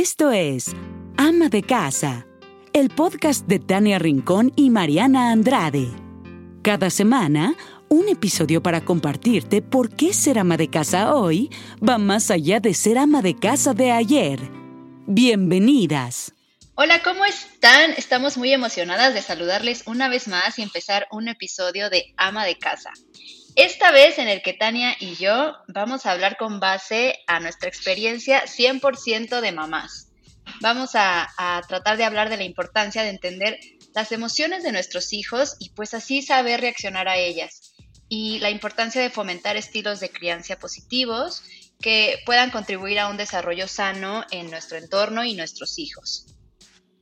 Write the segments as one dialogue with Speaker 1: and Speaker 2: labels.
Speaker 1: Esto es Ama de Casa, el podcast de Tania Rincón y Mariana Andrade. Cada semana, un episodio para compartirte por qué ser ama de casa hoy va más allá de ser ama de casa de ayer. Bienvenidas.
Speaker 2: Hola, ¿cómo están? Estamos muy emocionadas de saludarles una vez más y empezar un episodio de Ama de Casa. Esta vez en el que Tania y yo vamos a hablar con base a nuestra experiencia 100% de mamás. Vamos a, a, tratar de hablar de la importancia de entender las emociones de nuestros hijos y pues así saber reaccionar a ellas. Y la importancia de fomentar estilos de crianza positivos que puedan contribuir a un desarrollo sano en nuestro entorno y nuestros hijos.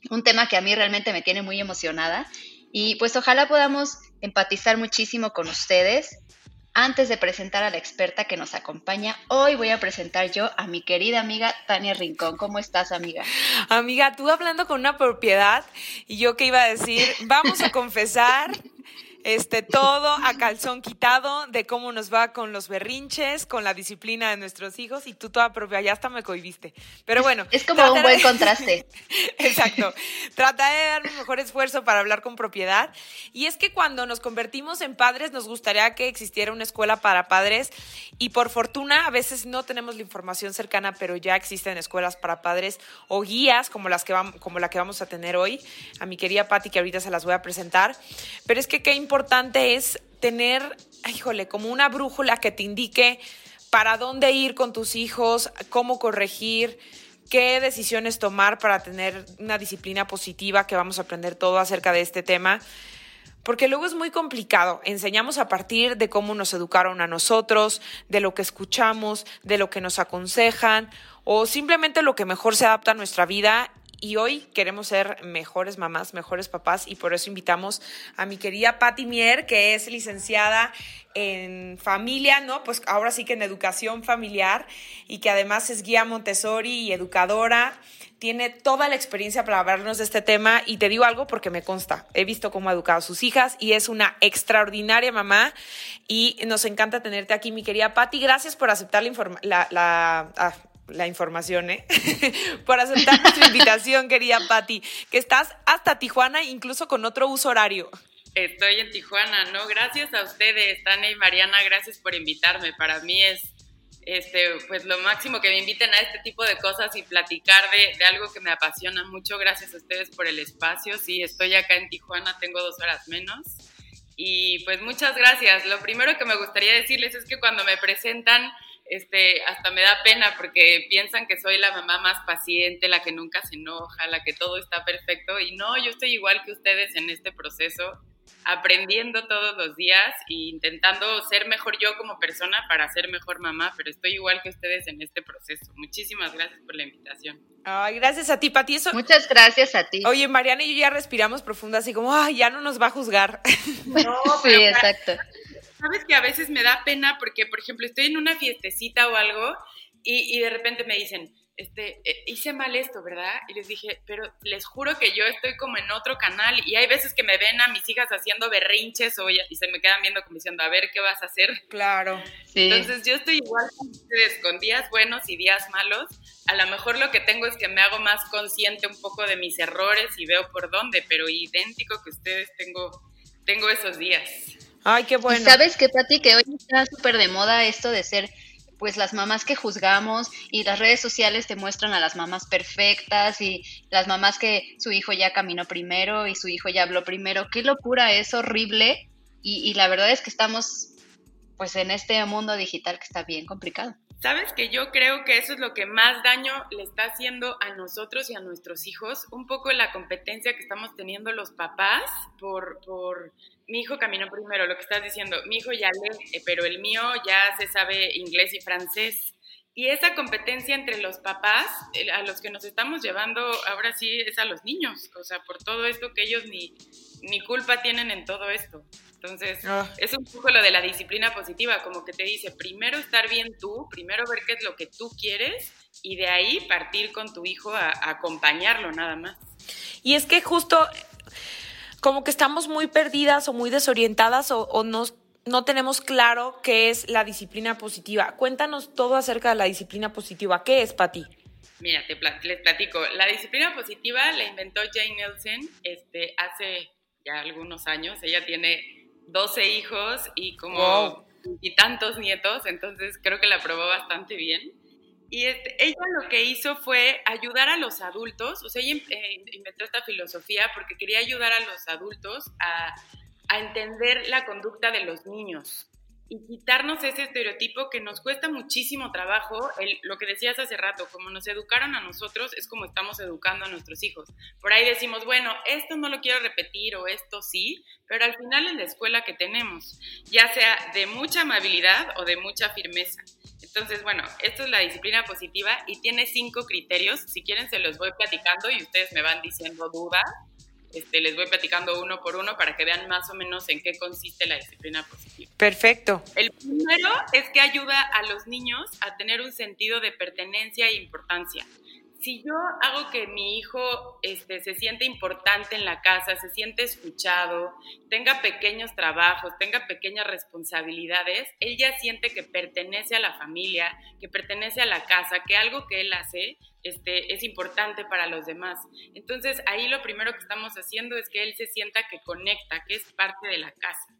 Speaker 2: Un tema que a mí realmente me tiene muy emocionada y pues ojalá podamos empatizar muchísimo con ustedes antes de presentar a la experta que nos acompaña, hoy voy a presentar yo a mi querida amiga Tania Rincón. ¿Cómo estás, amiga?
Speaker 3: Amiga, tú hablando con una propiedad y yo que iba a decir, vamos a confesar este, todo a calzón quitado de cómo nos va con los berrinches, con la disciplina de nuestros hijos y tú toda propia, ya hasta me cohibiste. Pero bueno.
Speaker 2: Es como un buen contraste.
Speaker 3: Exacto. Trata de dar un mejor esfuerzo para hablar con propiedad. Y es que cuando nos convertimos en padres nos gustaría que existiera una escuela para padres y por fortuna a veces no tenemos la información cercana, pero ya existen escuelas para padres o guías como, las que vamos, como la que vamos a tener hoy. A mi querida Patti que ahorita se las voy a presentar. Pero es que qué importante importante es tener, híjole, como una brújula que te indique para dónde ir con tus hijos, cómo corregir, qué decisiones tomar para tener una disciplina positiva, que vamos a aprender todo acerca de este tema. Porque luego es muy complicado. Enseñamos a partir de cómo nos educaron a nosotros, de lo que escuchamos, de lo que nos aconsejan o simplemente lo que mejor se adapta a nuestra vida y hoy queremos ser mejores mamás, mejores papás y por eso invitamos a mi querida Patti Mier, que es licenciada en familia, ¿no? Pues ahora sí que en educación familiar y que además es guía Montessori y educadora. Tiene toda la experiencia para hablarnos de este tema y te digo algo porque me consta. He visto cómo ha educado a sus hijas y es una extraordinaria mamá y nos encanta tenerte aquí, mi querida Patti. Gracias por aceptar la, la, la ah, la información, ¿eh? por aceptar nuestra invitación, querida Patti, que estás hasta Tijuana, incluso con otro uso horario.
Speaker 4: Estoy en Tijuana, ¿no? Gracias a ustedes, Tania y Mariana, gracias por invitarme. Para mí es este, pues lo máximo que me inviten a este tipo de cosas y platicar de, de, algo que me apasiona mucho. Gracias a ustedes por el espacio. Sí, estoy acá en Tijuana, tengo dos horas menos. Y pues muchas gracias. Lo primero que me gustaría decirles es que cuando me presentan este, hasta me da pena porque piensan que soy la mamá más paciente, la que nunca se enoja, la que todo está perfecto. Y no, yo estoy igual que ustedes en este proceso, aprendiendo todos los días e intentando ser mejor yo como persona para ser mejor mamá, pero estoy igual que ustedes en este proceso. Muchísimas gracias por la invitación.
Speaker 3: Ay, gracias a ti, Pati. Eso...
Speaker 2: Muchas gracias a ti.
Speaker 3: Oye, Mariana y yo ya respiramos profundo, así como, ay, ya no nos va a juzgar.
Speaker 2: No, sí, exacto
Speaker 4: sabes que a veces me da pena porque, por ejemplo, estoy en una fiestecita o algo y, y de repente me dicen, este, eh, hice mal esto, ¿verdad? Y les dije, pero les juro que yo estoy como en otro canal y hay veces que me ven a mis hijas haciendo berrinches o y se me quedan viendo como diciendo, a ver, ¿qué vas a hacer?
Speaker 3: Claro.
Speaker 4: Entonces yo estoy igual con ustedes, con días buenos y días malos. A lo mejor lo que tengo es que me hago más consciente un poco de mis errores y veo por dónde, pero idéntico que ustedes tengo, tengo esos días.
Speaker 3: Ay, qué bueno.
Speaker 2: ¿Sabes qué, Pati? Que hoy está súper de moda esto de ser pues las mamás que juzgamos y las redes sociales te muestran a las mamás perfectas y las mamás que su hijo ya caminó primero y su hijo ya habló primero. Qué locura, es horrible y, y la verdad es que estamos pues en este mundo digital que está bien complicado.
Speaker 4: Sabes que yo creo que eso es lo que más daño le está haciendo a nosotros y a nuestros hijos, un poco la competencia que estamos teniendo los papás por, por mi hijo caminó primero, lo que estás diciendo, mi hijo ya lee, eh, pero el mío ya se sabe inglés y francés. Y esa competencia entre los papás, a los que nos estamos llevando ahora sí es a los niños, o sea, por todo esto que ellos ni, ni culpa tienen en todo esto. Entonces, ah. es un poco lo de la disciplina positiva, como que te dice, primero estar bien tú, primero ver qué es lo que tú quieres y de ahí partir con tu hijo a, acompañarlo nada más.
Speaker 3: Y es que justo como que estamos muy perdidas o muy desorientadas o, o no tenemos claro qué es la disciplina positiva. Cuéntanos todo acerca de la disciplina positiva. ¿Qué es para ti?
Speaker 4: Mira, te les platico. La disciplina positiva la inventó Jane Nelson este, hace ya algunos años. Ella tiene 12 hijos y como y tantos nietos, entonces creo que la probó bastante bien. Y este, ella lo que hizo fue ayudar a los adultos, o sea, ella eh, inventó esta filosofía porque quería ayudar a los adultos a, a entender la conducta de los niños y quitarnos ese estereotipo que nos cuesta muchísimo trabajo, lo que decías hace rato, como nos educaron a nosotros, es como estamos educando a nuestros hijos. Por ahí decimos, bueno, esto no lo quiero repetir o esto sí, pero al final es la escuela que tenemos, ya sea de mucha amabilidad o de mucha firmeza. Entonces, bueno, esto es la disciplina positiva y tiene cinco criterios. Si quieren, se los voy platicando y ustedes me van diciendo dudas este, les voy platicando uno por uno para que vean más o menos en qué consiste la disciplina positiva.
Speaker 3: Perfecto.
Speaker 4: El primero es que ayuda a los niños a tener un sentido de pertenencia e importancia si yo hago que mi hijo este, se siente importante en la casa, se siente escuchado, tenga pequeños trabajos, tenga pequeñas responsabilidades, él ya siente que pertenece a la familia, que pertenece a la casa, que algo que él hace este, es importante para los demás. Entonces ahí lo primero que estamos haciendo es que él se sienta que conecta, que es parte de la casa.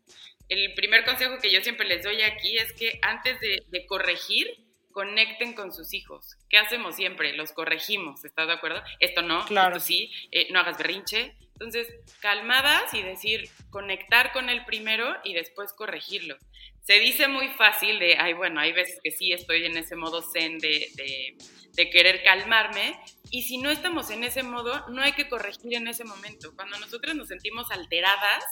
Speaker 4: El primer consejo que yo siempre les doy aquí es que antes de, de corregir, conecten con sus hijos. ¿Qué hacemos siempre? Los corregimos, ¿estás de acuerdo? Esto no,
Speaker 3: claro.
Speaker 4: esto sí, eh, no hagas berrinche. Entonces, calmadas y decir, conectar con el primero y después corregirlo. Se dice muy fácil de, ay, bueno, hay veces que sí estoy en ese modo zen de, de, de querer calmarme, y si no estamos en ese modo, no hay que corregir en ese momento. Cuando nosotros nos sentimos alteradas,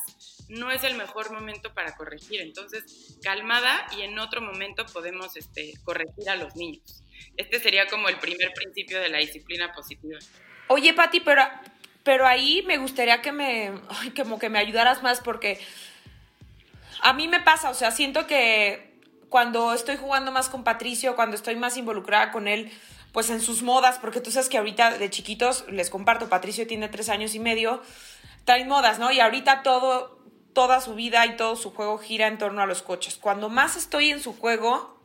Speaker 4: no es el mejor momento para corregir. Entonces, calmada y en otro momento podemos este, corregir a los niños. Este sería como el primer principio de la disciplina positiva.
Speaker 3: Oye, Pati, pero, pero ahí me gustaría que me, como que me ayudaras más porque a mí me pasa, o sea, siento que cuando estoy jugando más con Patricio, cuando estoy más involucrada con él, pues en sus modas, porque tú sabes que ahorita de chiquitos, les comparto, Patricio tiene tres años y medio, traen modas, ¿no? Y ahorita todo, toda su vida y todo su juego gira en torno a los coches. Cuando más estoy en su juego,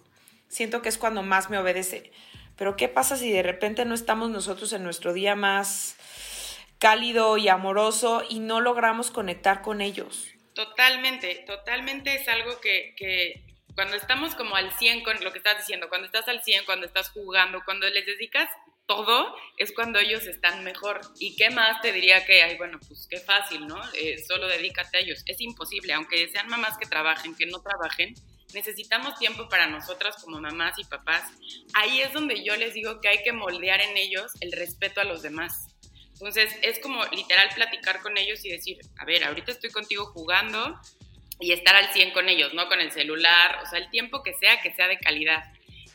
Speaker 3: siento que es cuando más me obedece. Pero ¿qué pasa si de repente no estamos nosotros en nuestro día más cálido y amoroso y no logramos conectar con ellos?
Speaker 4: Totalmente, totalmente es algo que, cuando estamos como al 100 con lo que estás diciendo, cuando estás al 100, cuando estás jugando, cuando les dedicas todo, es cuando ellos están mejor. ¿Y qué más te diría que, ay, bueno, pues qué fácil, ¿no? Eh, solo dedícate a ellos. Es imposible, aunque sean mamás que trabajen, que no trabajen, necesitamos tiempo para nosotras como mamás y papás. Ahí es donde yo les digo que hay que moldear en ellos el respeto a los demás. Entonces, es como literal platicar con ellos y decir, a ver, ahorita estoy contigo jugando, y estar al 100 con ellos, ¿no? Con el celular, o sea, el tiempo que sea, que sea de calidad.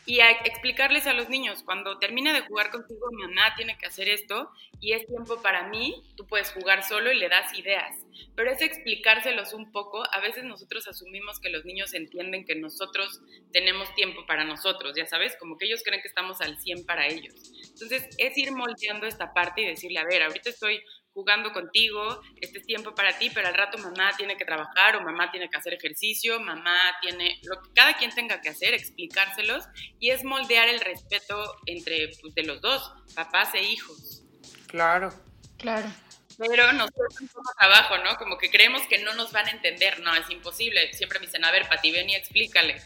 Speaker 4: Y explicarles a los niños, cuando termine de jugar contigo, mi mamá tiene que hacer esto y es tiempo para mí, tú puedes jugar solo y le das ideas. Pero es explicárselos un poco, a veces nosotros asumimos que los niños entienden que nosotros tenemos tiempo para nosotros, ya sabes, como que ellos creen que estamos al 100 para ellos. Entonces es ir moldeando esta parte y decirle, a ver, ahorita estoy jugando contigo, este es tiempo para ti, pero al rato mamá tiene que trabajar o mamá tiene que hacer ejercicio, mamá tiene lo que cada quien tenga que hacer, explicárselos y es moldear el respeto entre pues, de los dos, papás e hijos.
Speaker 3: Claro.
Speaker 2: Claro.
Speaker 4: Pero nosotros un poco trabajo, ¿no? Como que creemos que no nos van a entender, no, es imposible. Siempre me dicen, a ver, Pati, ven y explícale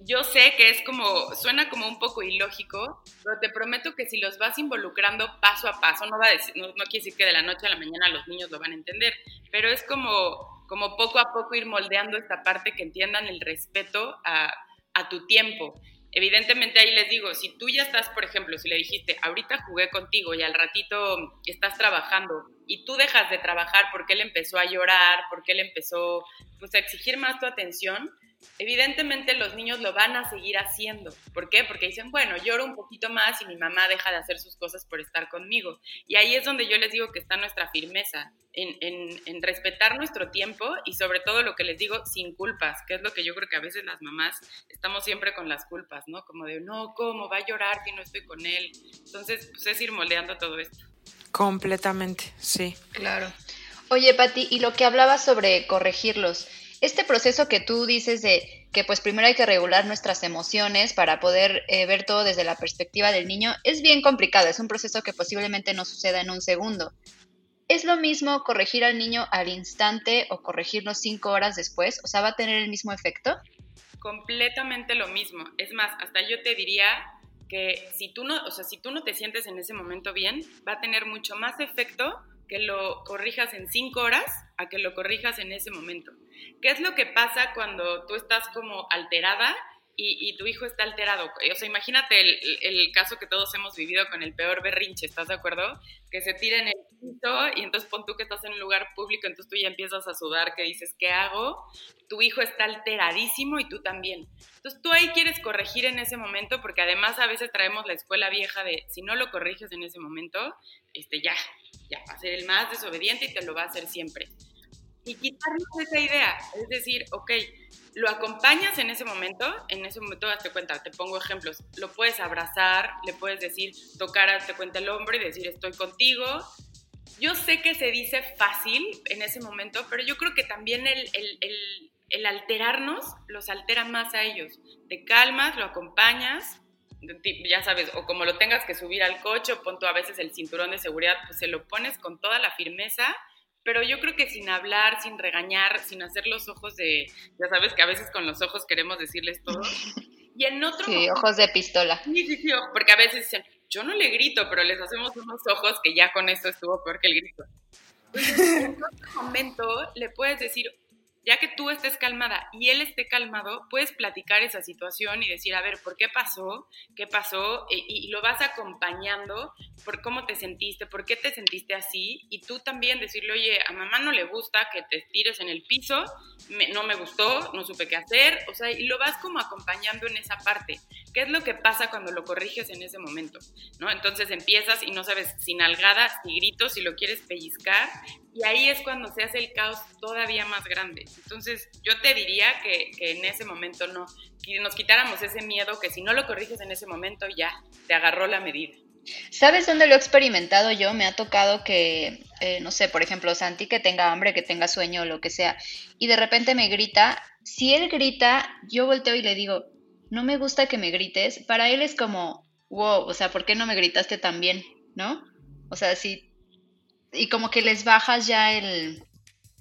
Speaker 4: yo sé que es como, suena como un poco ilógico, pero te prometo que si los vas involucrando paso a paso, no, va a decir, no, quiere decir que de la noche a la mañana los niños lo van a entender, pero es como, como poco a poco ir moldeando esta parte que entiendan el respeto a, a tu tiempo. Evidentemente ahí les digo, si tú ya estás, por ejemplo, si le dijiste, ahorita jugué contigo y al ratito estás trabajando y tú dejas de trabajar porque él empezó a llorar, porque él empezó pues, a exigir más tu atención, evidentemente los niños lo van a seguir haciendo. ¿Por qué? Porque dicen, bueno, lloro un poquito más y mi mamá deja de hacer sus cosas por estar conmigo. Y ahí es donde yo les digo que está nuestra firmeza, en, respetar nuestro tiempo y sobre todo lo que les digo, sin culpas, que es lo que yo creo que a veces las mamás estamos siempre con las culpas, ¿no? Como de, no, ¿cómo? Va a llorar si no estoy con él. Entonces, pues es ir moldeando todo esto.
Speaker 3: Completamente, sí.
Speaker 2: Claro. Oye, Pati, y lo que hablabas sobre corregirlos, este proceso que tú dices de que pues primero hay que regular nuestras emociones para poder eh, ver todo desde la perspectiva del niño, es bien complicado, es un proceso que posiblemente no suceda en un segundo. ¿Es lo mismo corregir al niño al instante o corregirlo cinco horas después? O sea, ¿va a tener el mismo efecto?
Speaker 4: Completamente lo mismo. Es más, hasta yo te diría que si tú no, o sea, si tú no te sientes en ese momento bien, va a tener mucho más efecto que lo corrijas en cinco horas a que lo corrijas en ese momento. ¿Qué es lo que pasa cuando tú estás como alterada y, tu hijo está alterado. O sea, imagínate el, caso que todos hemos vivido con el peor berrinche, ¿estás de acuerdo? Que se tira en el piso y entonces pon tú que estás en un lugar público, entonces tú ya empiezas a sudar, que dices, ¿qué hago? Tu hijo está alteradísimo y tú también. Entonces tú ahí quieres corregir en ese momento, porque además a veces traemos la escuela vieja de si no lo corriges en ese momento, este ya, ya va a ser el más desobediente y te lo va a hacer siempre. Y quitarnos esa idea, es decir, ok, lo acompañas en ese momento, en ese momento date cuenta, te pongo ejemplos, lo puedes abrazar, le puedes decir, tocar, te cuenta el hombro y decir estoy contigo. Yo sé que se dice fácil en ese momento, pero yo creo que también el, alterarnos los altera más a ellos. Te calmas, lo acompañas, ya sabes, o como lo tengas que subir al coche, o pon tú a veces el cinturón de seguridad, pues se lo pones con toda la firmeza pero yo creo que sin hablar, sin regañar, sin hacer los ojos de, ya sabes que a veces con los ojos queremos decirles todo. Y en otro
Speaker 2: Sí, ojos de pistola.
Speaker 4: Sí, sí, sí, porque a veces dicen, yo no le grito, pero les hacemos unos ojos que ya con eso estuvo peor que el grito. en otro momento le puedes decir, ya que tú estés calmada y él esté calmado, puedes platicar esa situación y decir, a ver, ¿por qué pasó? ¿Qué pasó? Y, lo vas acompañando por cómo te sentiste, por qué te sentiste así. Y tú también decirle, oye, a mamá no le gusta que te tires en el piso, no me gustó, no supe qué hacer. O sea, y lo vas como acompañando en esa parte. ¿Qué es lo que pasa cuando lo corriges en ese momento? ¿No? Entonces empiezas y no sabes si nalgadas, si gritos, si lo quieres pellizcar. Y ahí es cuando se hace el caos todavía más grande. Entonces, yo te diría que, en ese momento no, que nos quitáramos ese miedo, que si no lo corriges en ese momento, ya, te agarró la medida.
Speaker 2: ¿Sabes dónde lo he experimentado yo? Me ha tocado que, eh, no sé, por ejemplo, Santi que tenga hambre, que tenga sueño lo que sea, y de repente me grita. Si él grita, yo volteo y le digo, no me gusta que me grites. Para él es como, wow, o sea, ¿por qué no me gritaste tan bien? ¿No? O sea, sí. Y como que les bajas ya el,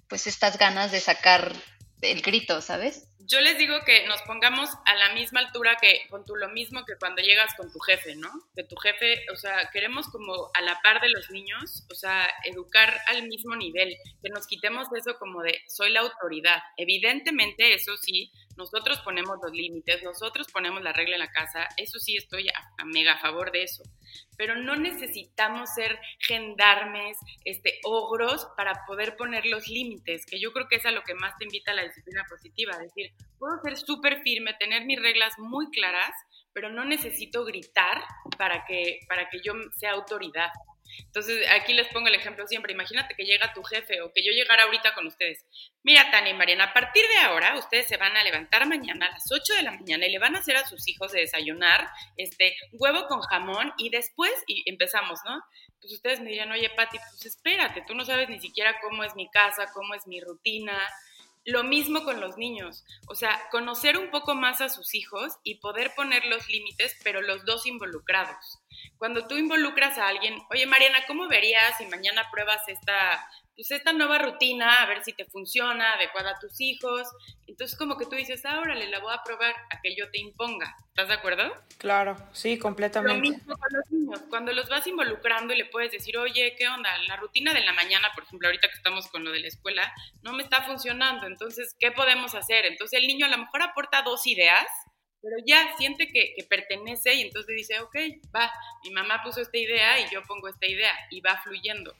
Speaker 2: pues estas ganas de sacar el grito, ¿sabes?
Speaker 4: Yo les digo que nos pongamos a la misma altura que con tú lo mismo que cuando llegas con tu jefe, ¿no? Que tu jefe, o sea, queremos como a la par de los niños, o sea, educar al mismo nivel, que nos quitemos eso como de soy la autoridad. Evidentemente, eso sí, nosotros ponemos los límites, nosotros ponemos la regla en la casa, eso sí estoy a, mega a favor de eso. Pero no necesitamos ser gendarmes, este, ogros para poder poner los límites, que yo creo que es a lo que más te invita la disciplina positiva, decir, puedo ser súper firme, tener mis reglas muy claras, pero no necesito gritar para que, para que yo sea autoridad. Entonces, aquí les pongo el ejemplo siempre. Imagínate que llega tu jefe o que yo llegara ahorita con ustedes. Mira, Tania y Mariana, a partir de ahora, ustedes se van a levantar mañana a las 8 de la mañana y le van a hacer a sus hijos de desayunar este huevo con jamón y después, y empezamos, ¿no? Pues ustedes me dirían, oye, Pati, pues espérate, tú no sabes ni siquiera cómo es mi casa, cómo es mi rutina, lo mismo con los niños, o sea, conocer un poco más a sus hijos y poder poner los límites, pero los dos involucrados. Cuando tú involucras a alguien, oye Mariana, ¿cómo verías si mañana pruebas esta pues esta nueva rutina, a ver si te funciona, adecuada a tus hijos. Entonces como que tú dices, ah, órale, la voy a probar a que yo te imponga. ¿Estás de acuerdo?
Speaker 3: Claro, sí, completamente.
Speaker 4: Lo mismo con los niños. Cuando los vas involucrando y le puedes decir, oye, ¿qué onda? La rutina de la mañana, por ejemplo, ahorita que estamos con lo de la escuela, no me está funcionando. Entonces, ¿qué podemos hacer? Entonces el niño a lo mejor aporta dos ideas, pero ya siente que, pertenece y entonces dice, ok, va, mi mamá puso esta idea y yo pongo esta idea y va fluyendo.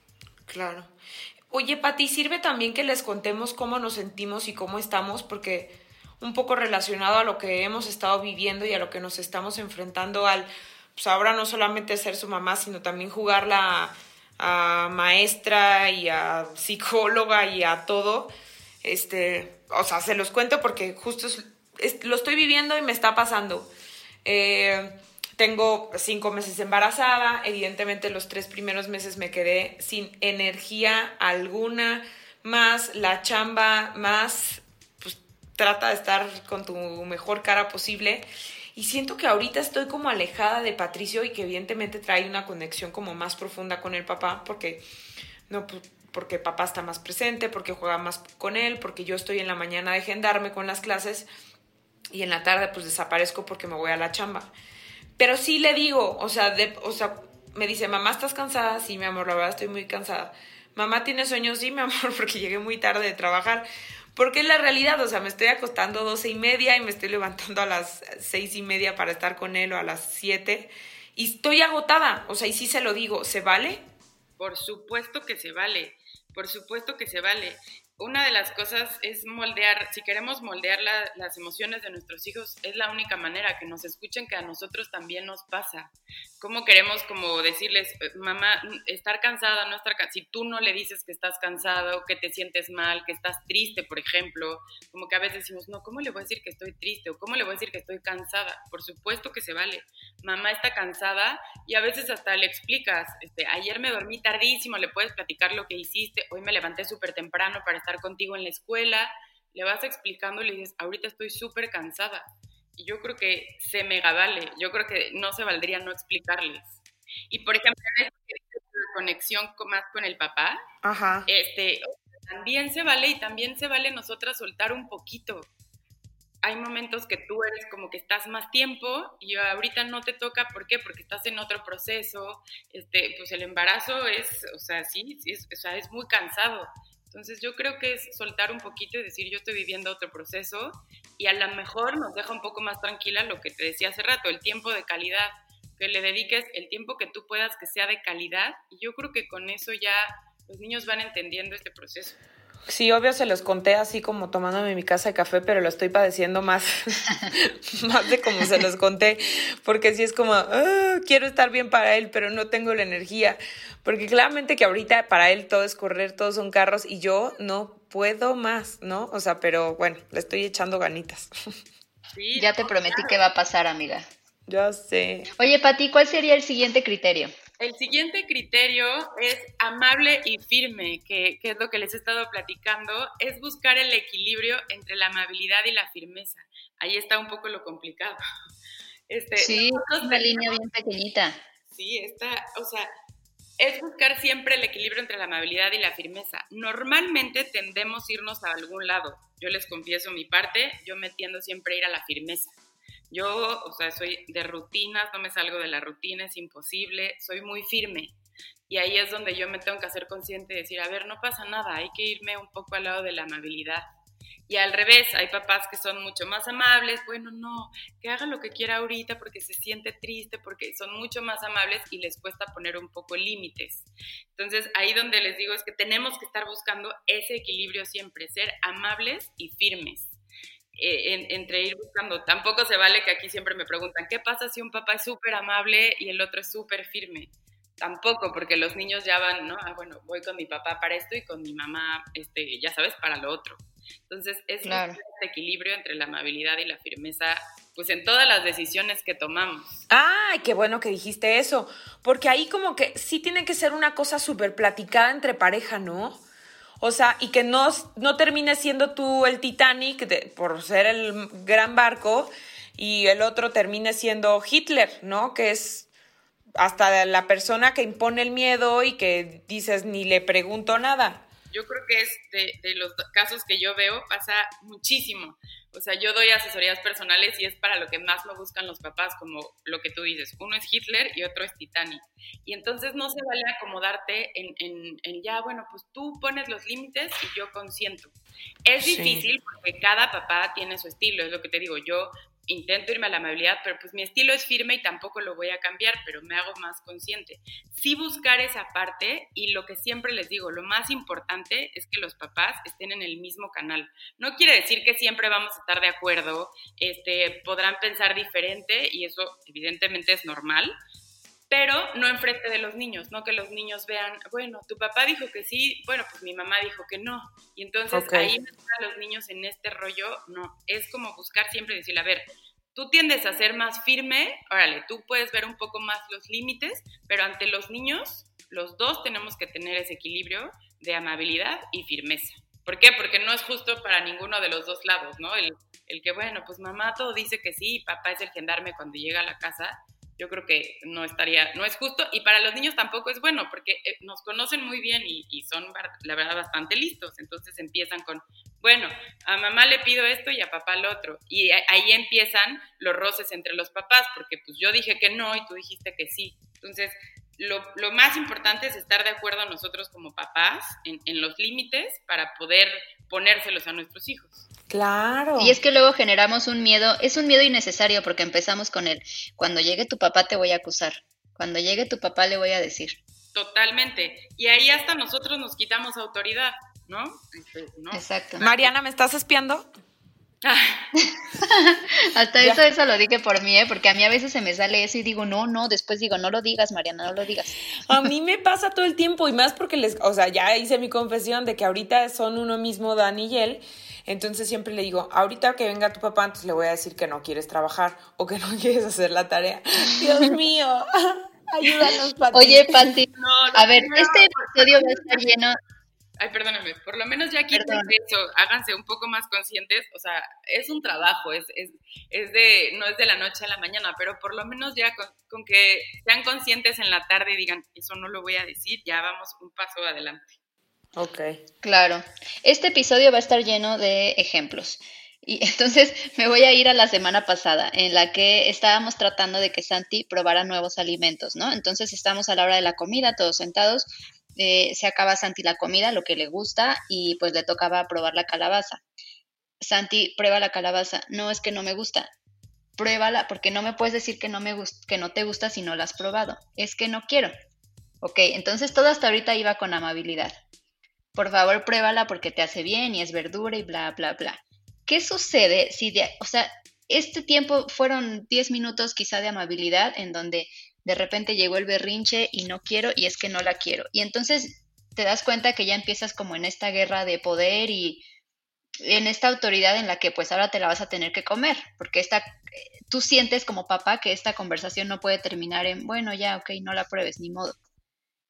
Speaker 3: Claro. Oye, Pati, sirve también que les contemos cómo nos sentimos y cómo estamos, porque un poco relacionado a lo que hemos estado viviendo y a lo que nos estamos enfrentando al, pues ahora no solamente ser su mamá, sino también jugarla a, maestra y a psicóloga y a todo. Este, o sea, se los cuento porque justo lo estoy viviendo y me está pasando. Eh, tengo cinco meses embarazada, evidentemente los tres primeros meses me quedé sin energía alguna, más la chamba, más pues, trata de estar con tu mejor cara posible. Y siento que ahorita estoy como alejada de Patricio y que evidentemente trae una conexión como más profunda con el papá, porque no, pues, porque papá está más presente, porque juega más con él, porque yo estoy en la mañana de gendarme con las clases y en la tarde pues desaparezco porque me voy a la chamba. Pero sí le digo, o sea, o sea, me dice, mamá, ¿estás cansada? Sí, mi amor, la verdad estoy muy cansada. Mamá, ¿tiene sueños? Sí, mi amor, porque llegué muy tarde de trabajar. Porque es la realidad, o sea, me estoy acostando a doce y media y me estoy levantando a las seis y media para estar con él o a las siete y estoy agotada, o sea, y sí se lo digo, ¿se vale?
Speaker 4: Por supuesto que se vale, por supuesto que se vale una de las cosas es moldear, si queremos moldear las emociones de nuestros hijos, es la única manera que nos escuchen que a nosotros también nos pasa. ¿Cómo queremos como decirles, eh, mamá, estar cansada, no estar cansada? Si tú no le dices que estás cansado, que te sientes mal, que estás triste, por ejemplo, como que a veces decimos, no, ¿cómo le voy a decir que estoy triste? ¿O cómo le voy a decir que estoy cansada? Por supuesto que se vale. Mamá está cansada y a veces hasta le explicas, este, ayer me dormí tardísimo, le puedes platicar lo que hiciste, hoy me levanté súper temprano para estar contigo en la escuela, le vas explicando y le dices, ahorita estoy súper cansada. Y yo creo que se mega vale, yo creo que no se valdría no explicarles. Y por ejemplo, la conexión más con el papá, este también se vale y también se vale nosotras soltar un poquito. Hay momentos que tú eres como que estás más tiempo y ahorita no te toca, ¿por qué? Porque estás en otro proceso, este, pues el embarazo es, o sea, sí, es, o sea, es muy cansado. Entonces yo creo que es soltar un poquito y decir yo estoy viviendo otro proceso y a lo mejor nos deja un poco más tranquila lo que te decía hace rato, el tiempo de calidad, que le dediques el tiempo que tú puedas que sea de calidad y yo creo que con eso ya los niños van entendiendo este proceso.
Speaker 3: Sí, obvio se los conté así como tomándome mi casa de café, pero lo estoy padeciendo más, más de como se los conté, porque sí es como, ah, quiero estar bien para él, pero no tengo la energía, porque claramente que ahorita para él todo es correr, todos son carros y yo no puedo más, ¿no? O sea, pero bueno, le estoy echando ganitas.
Speaker 2: ya te prometí que va a pasar, amiga.
Speaker 3: Ya sé.
Speaker 2: Oye, Pati, ¿cuál sería el siguiente criterio?
Speaker 4: El siguiente criterio es amable y firme, que, es lo que les he estado platicando, es buscar el equilibrio entre la amabilidad y la firmeza. Ahí está un poco lo complicado.
Speaker 2: Este, sí, una línea bien pequeñita.
Speaker 4: Sí, está, o sea, es buscar siempre el equilibrio entre la amabilidad y la firmeza. Normalmente tendemos a irnos a algún lado. Yo les confieso mi parte, yo me tiendo siempre a ir a la firmeza. Yo, o sea, soy de rutinas, no me salgo de la rutina, es imposible, soy muy firme. Y ahí es donde yo me tengo que hacer consciente y decir, a ver, no pasa nada, hay que irme un poco al lado de la amabilidad. Y al revés, hay papás que son mucho más amables, bueno, no, que haga lo que quiera ahorita porque se siente triste, porque son mucho más amables y les cuesta poner un poco límites. Entonces, ahí donde les digo es que tenemos que estar buscando ese equilibrio siempre, ser amables y firmes. Eh, entre ir buscando. Tampoco se vale que aquí siempre me preguntan, ¿qué pasa si un papá es súper amable y el otro es súper firme? Tampoco, porque los niños ya van, ¿no? Ah, bueno, voy con mi papá para esto y con mi mamá, este, ya sabes, para lo otro. Entonces, es claro. este equilibrio entre la amabilidad y la firmeza, pues en todas las decisiones que tomamos.
Speaker 3: Ay, qué bueno que dijiste eso, porque ahí como que sí tiene que ser una cosa súper platicada entre pareja, ¿no? O sea, y que no, no termine siendo tú el Titanic por ser el gran barco y el otro termine siendo Hitler, ¿no? Que es hasta la persona que impone el miedo y que dices ni le pregunto nada.
Speaker 4: Yo creo que es de, de los casos que yo veo, pasa muchísimo. O sea, yo doy asesorías personales y es para lo que más lo buscan los papás, como lo que tú dices. Uno es Hitler y otro es Titanic. Y entonces no se vale acomodarte en, en, ya, bueno, pues tú pones los límites y yo consiento. Es difícil porque cada papá tiene su estilo, es lo que te digo. Yo intento irme a la amabilidad, pero pues mi estilo es firme y tampoco lo voy a cambiar, pero me hago más consciente. Sí buscar esa parte y lo que siempre les digo, lo más importante es que los papás estén en el mismo canal. No quiere decir que siempre vamos a estar de acuerdo, este, podrán pensar diferente y eso evidentemente es normal, pero no enfrente de los niños, no que los niños vean, bueno, tu papá dijo que sí, bueno, pues mi mamá dijo que no. Y entonces ahí están los niños en este rollo, no, es como buscar siempre decir, a ver, tú tiendes a ser más firme, órale, tú puedes ver un poco más los límites, pero ante los niños, los dos tenemos que tener ese equilibrio de amabilidad y firmeza ¿Por qué? Porque no es justo para ninguno de los dos lados, ¿no? El, el que, bueno, pues mamá todo dice que sí, papá es el gendarme cuando llega a la casa, yo creo que no estaría, no es justo y para los niños tampoco es bueno porque eh, nos conocen muy bien y, y, son, la verdad, bastante listos. Entonces empiezan con, bueno, a mamá le pido esto y a papá lo otro. Y ahí empiezan los roces entre los papás porque pues yo dije que no y tú dijiste que sí. Entonces, lo, lo más importante es estar de acuerdo nosotros como papás en, en los límites para poder ponérselos a nuestros hijos.
Speaker 3: Claro.
Speaker 2: Y es que luego generamos un miedo, es un miedo innecesario porque empezamos con el, cuando llegue tu papá te voy a acusar, cuando llegue tu papá le voy a decir.
Speaker 4: Totalmente. Y ahí hasta nosotros nos quitamos autoridad, ¿no?
Speaker 2: ¿no? Exacto.
Speaker 3: Mariana, ¿me estás espiando?
Speaker 2: Hasta eso, eso lo dije por mí, ¿eh? porque a mí a veces se me sale eso y digo, no, no, después digo, no lo digas, Mariana, no lo digas.
Speaker 3: A mí me pasa todo el tiempo y más porque les, o sea, ya hice mi confesión de que ahorita son uno mismo, Dani y él, entonces siempre le digo, ahorita que venga tu papá, entonces le voy a decir que no quieres trabajar o que no quieres hacer la tarea. Dios mío, ayúdanos, Pati.
Speaker 2: Oye, Pati, a ver, este episodio va a estar lleno
Speaker 4: ay, perdóname, por lo menos ya quiten eso, háganse un poco más conscientes, o sea, es un trabajo, es, es, es, de, no es de la noche a la mañana, pero por lo menos ya con, con, que sean conscientes en la tarde y digan, eso no lo voy a decir, ya vamos un paso adelante.
Speaker 3: Ok.
Speaker 2: Claro, este episodio va a estar lleno de ejemplos. Y entonces me voy a ir a la semana pasada, en la que estábamos tratando de que Santi probara nuevos alimentos, ¿no? Entonces estamos a la hora de la comida, todos sentados, eh, se acaba Santi la comida, lo que le gusta, y pues le tocaba probar la calabaza. Santi, prueba la calabaza. No, es que no me gusta. Pruébala, porque no me puedes decir que no, me que no te gusta si no la has probado. Es que no quiero. Ok, entonces todo hasta ahorita iba con amabilidad. Por favor, pruébala porque te hace bien y es verdura y bla, bla, bla. ¿Qué sucede si de, o sea, este tiempo fueron 10 minutos quizá de amabilidad en donde de repente llegó el berrinche y no quiero y es que no la quiero. Y entonces te das cuenta que ya empiezas como en esta guerra de poder y en esta autoridad en la que pues ahora te la vas a tener que comer, porque esta, tú sientes como papá que esta conversación no puede terminar en, bueno, ya, ok, no la pruebes, ni modo.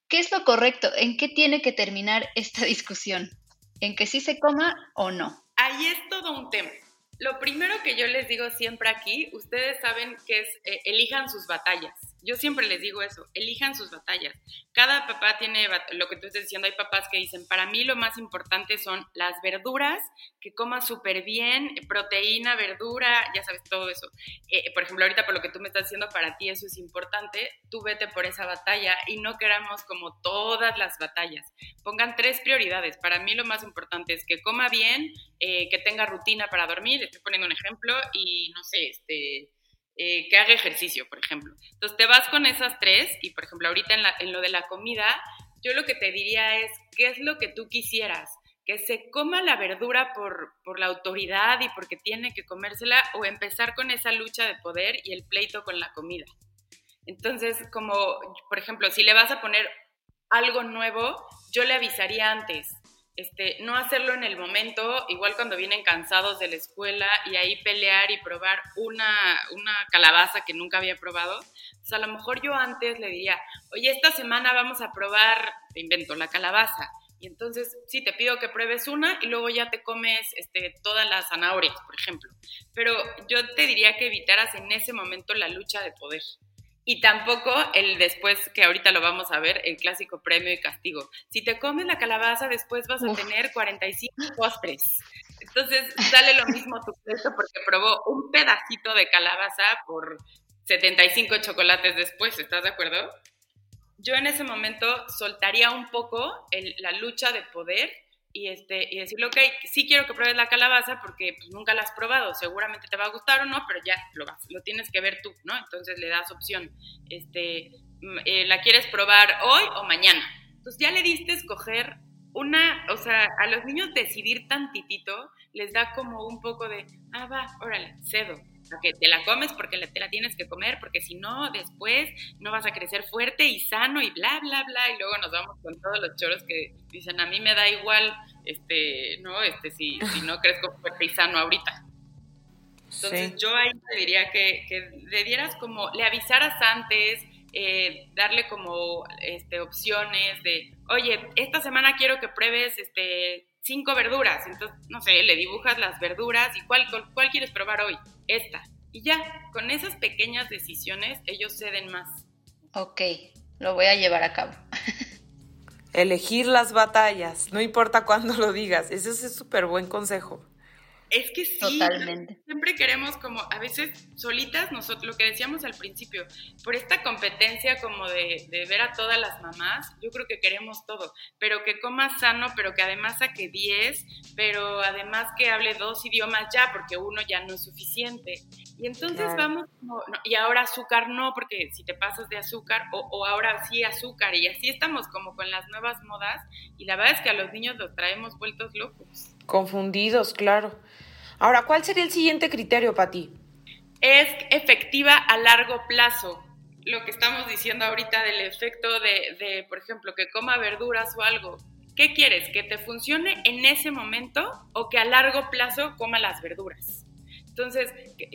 Speaker 2: ¿Qué es lo correcto? ¿En qué tiene que terminar esta discusión? ¿En que sí se coma o no?
Speaker 4: Ahí es todo un tema. Lo primero que yo les digo siempre aquí, ustedes saben que es eh, elijan sus batallas. Yo siempre les digo eso, elijan sus batallas. Cada papá tiene, lo que tú estás diciendo, hay papás que dicen, para mí lo más importante son las verduras, que comas súper bien, proteína, verdura, ya sabes, todo eso. Eh, por ejemplo, ahorita por lo que tú me estás diciendo, para ti eso es importante, tú vete por esa batalla y no queramos como todas las batallas. Pongan tres prioridades. Para mí lo más importante es que coma bien, eh, que tenga rutina para dormir, estoy poniendo un ejemplo, y no sé, este eh, que haga ejercicio, por ejemplo. Entonces te vas con esas tres y, por ejemplo, ahorita en, en lo de la comida, yo lo que te diría es, ¿qué es lo que tú quisieras? que se coma la verdura por, por, la autoridad y porque tiene que comérsela o empezar con esa lucha de poder y el pleito con la comida. Entonces, como, por ejemplo, si le vas a poner algo nuevo, yo le avisaría antes. Este, no hacerlo en el momento, igual cuando vienen cansados de la escuela y ahí pelear y probar una, una calabaza que nunca había probado. Pues a lo mejor yo antes le diría, oye, esta semana vamos a probar, te invento, la calabaza. Y entonces, sí, te pido que pruebes una y luego ya te comes este, todas las zanahorias, por ejemplo. Pero yo te diría que evitaras en ese momento la lucha de poder. Y tampoco el después, que ahorita lo vamos a ver, el clásico premio y castigo. Si te comes la calabaza, después vas a tener 45 postres. Entonces sale lo mismo tu plato porque probó un pedacito de calabaza por 75 chocolates después, ¿estás de acuerdo? Yo en ese momento soltaría un poco la lucha de poder y, este, y decirle, ok, sí quiero que pruebes la calabaza porque pues, nunca la has probado, seguramente te va a gustar o no, pero ya lo, lo tienes que ver tú, ¿no? Entonces le das opción, este, mm, eh, ¿la quieres probar hoy o mañana? Entonces ya le diste escoger una, o sea, a los niños decidir tantitito les da como un poco de, ah, va, órale, cedo, que te la comes porque te la tienes que comer, porque si no, después no vas a crecer fuerte y sano y bla, bla, bla, y luego nos vamos con todos los choros que dicen, a mí me da igual, este, ¿no? Este, si, si no crezco fuerte y sano ahorita. Entonces yo ahí te diría que, que, le dieras como, le avisaras antes, eh, darle como este, opciones de, oye, esta semana quiero que pruebes este, cinco verduras. Entonces, no sé, le dibujas las verduras y cuál, cuál quieres probar hoy. Esta. Y ya, con esas pequeñas decisiones, ellos ceden más.
Speaker 2: Ok, lo voy a llevar a cabo.
Speaker 3: Elegir las batallas, no importa cuándo lo digas. Ese es súper buen consejo.
Speaker 4: Es que sí, Totalmente. siempre queremos como, a veces solitas, nosotros, lo que decíamos al principio, por esta competencia como de, de, ver a todas las mamás, yo creo que queremos todo, pero que coma sano, pero que además saque 10, pero además que hable dos idiomas ya, porque uno ya no es suficiente. Y entonces vamos como, y ahora azúcar no, porque si te pasas de azúcar, o, o ahora sí azúcar, y así estamos como con las nuevas modas, y la verdad es que a los niños los traemos vueltos locos.
Speaker 3: Confundidos, claro. Ahora, ¿cuál sería el siguiente criterio para ti?
Speaker 4: Es efectiva a largo plazo. Lo que estamos diciendo ahorita del efecto de, por ejemplo, que coma verduras o algo. ¿Qué quieres? ¿Que te funcione en ese momento o que a largo plazo coma las verduras? Entonces,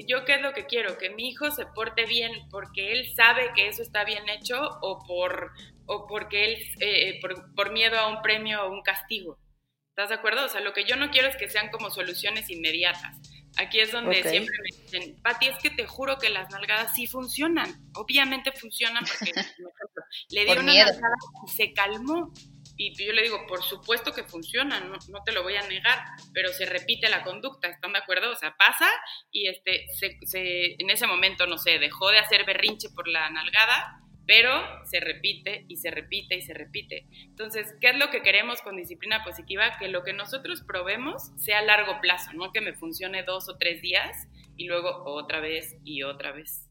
Speaker 4: ¿yo qué es lo que quiero? Que mi hijo se porte bien porque él sabe que eso está bien hecho o por o porque él, eh, por miedo a un premio o un castigo. ¿Estás de acuerdo? O sea, lo que yo no quiero es que sean como soluciones inmediatas. Aquí es donde siempre me dicen, Pati, es que te juro que las nalgadas sí funcionan. Obviamente funcionan porque, le dio una nalgada y se calmó. Y yo le digo, por supuesto que funciona, no, no, te lo voy a negar, pero se repite la conducta, ¿están de acuerdo? O sea, pasa y este, se, se, en ese momento, no sé, dejó de hacer berrinche por la nalgada, pero se repite y se repite y se repite. Entonces, ¿qué es lo que queremos con disciplina positiva? Que lo que nosotros probemos sea a largo plazo, no que me funcione dos o tres días y luego otra vez y otra vez.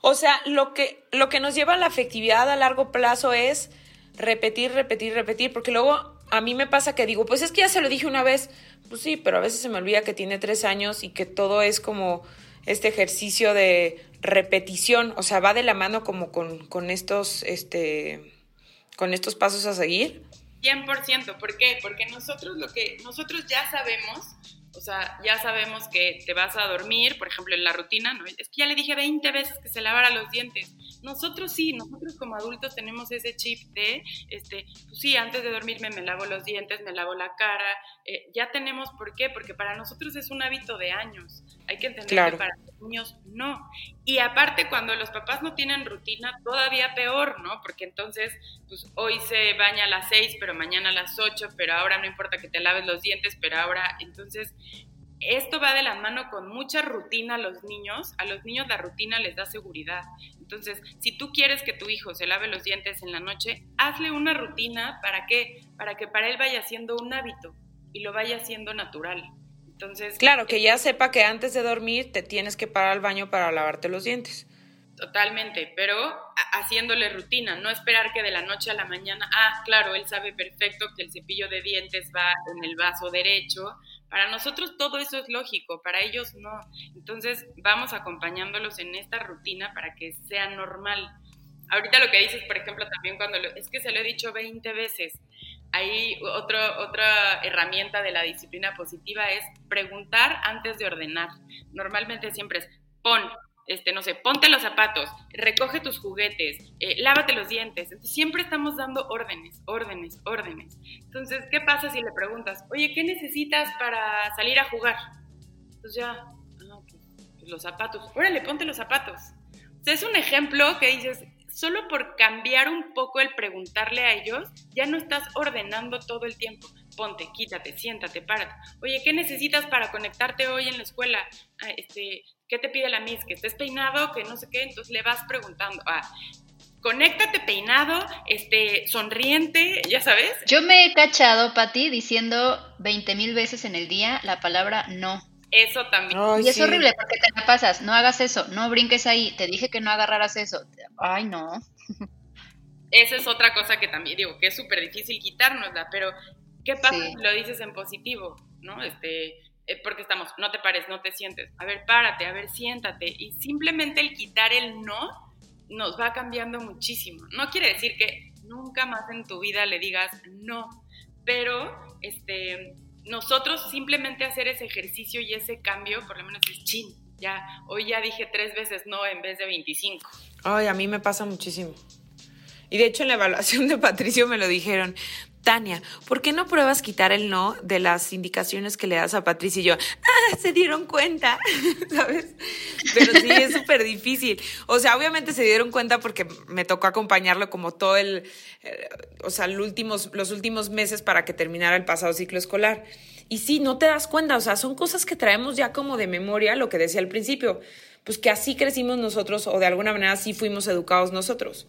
Speaker 3: O sea, lo que, lo que nos lleva a la afectividad a largo plazo es repetir, repetir, repetir, porque luego a mí me pasa que digo, pues es que ya se lo dije una vez, pues sí, pero a veces se me olvida que tiene tres años y que todo es como este ejercicio de repetición, o sea, va de la mano como con, con estos, este, con estos pasos a seguir.
Speaker 4: 100%, ¿por qué? Porque nosotros lo que, nosotros ya sabemos, o sea, ya sabemos que te vas a dormir, por ejemplo, en la rutina, ¿no? Es que ya le dije 20 veces que se lavara los dientes. Nosotros sí, nosotros como adultos tenemos ese chip de, este, pues sí, antes de dormirme me lavo los dientes, me lavo la cara. Eh, ya tenemos, ¿por qué? Porque para nosotros es un hábito de años. Hay que entender que para los niños no. Y aparte, cuando los papás no tienen rutina, todavía peor, ¿no? Porque entonces, pues hoy se baña a las 6, pero mañana a las 8, pero ahora no importa que te laves los dientes, pero ahora, entonces, esto va de la mano con mucha rutina a los niños. A los niños la rutina les da seguridad. Entonces, si tú quieres que tu hijo se lave los dientes en la noche, hazle una rutina para qué? Para que para él vaya siendo un hábito y lo vaya siendo natural. Entonces,
Speaker 3: claro, que ya sepa que antes de dormir te tienes que parar al baño para lavarte los dientes.
Speaker 4: Totalmente, pero haciéndole rutina, no esperar que de la noche a la mañana, ah, claro, él sabe perfecto que el cepillo de dientes va en el vaso derecho. Para nosotros todo eso es lógico, para ellos no. Entonces vamos acompañándolos en esta rutina para que sea normal. Ahorita lo que dices, por ejemplo, también cuando es que se lo he dicho 20 veces, Ahí otro, otra herramienta de la disciplina positiva es preguntar antes de ordenar. Normalmente siempre es pon, este, no sé, ponte los zapatos, recoge tus juguetes, eh, lávate los dientes. Entonces, siempre estamos dando órdenes, órdenes, órdenes. Entonces, ¿qué pasa si le preguntas, oye, ¿qué necesitas para salir a jugar? Pues ya, ah, pues, pues los zapatos. Órale, ponte los zapatos. O sea, es un ejemplo que dices, solo por cambiar un poco el preguntarle a ellos, ya no estás ordenando todo el tiempo. Ponte, quítate, siéntate, párate. Oye, ¿qué necesitas para conectarte hoy en la escuela? Ah, este, ¿Qué te pide la Miss? Que estés peinado, que no sé qué. Entonces le vas preguntando. Ah, conéctate peinado, este, sonriente, ya sabes.
Speaker 2: Yo me he cachado, Pati, diciendo 20 mil veces en el día la palabra no.
Speaker 4: Eso también.
Speaker 2: y es horrible porque te la pasas, no hagas eso, no brinques ahí, te dije que no agarraras eso. Ay, no.
Speaker 4: Esa es otra cosa que también digo, que es súper difícil quitárnosla, pero ¿qué pasa si lo dices en positivo? ¿No? Este, eh, porque estamos, no te pares, no te sientes. A ver, párate, a ver, siéntate. Y simplemente el quitar el no nos va cambiando muchísimo. No quiere decir que nunca más en tu vida le digas no, pero este nosotros simplemente hacer ese ejercicio y ese cambio, por lo menos es chin. Ya, hoy ya dije tres veces no en vez de 25.
Speaker 3: Ay, a mí me pasa muchísimo. Y de hecho en la evaluación de Patricio me lo dijeron. Tania, ¿por qué no pruebas quitar el no de las indicaciones que le das a Patricia y yo? Ah, se dieron cuenta, ¿sabes? Pero sí, es súper difícil. O sea, obviamente se dieron cuenta porque me tocó acompañarlo como todo el, eh, o sea, últimos, los últimos meses para que terminara el pasado ciclo escolar. Y sí, no te das cuenta, o sea, son cosas que traemos ya como de memoria, lo que decía al principio, pues que así crecimos nosotros o de alguna manera así fuimos educados nosotros.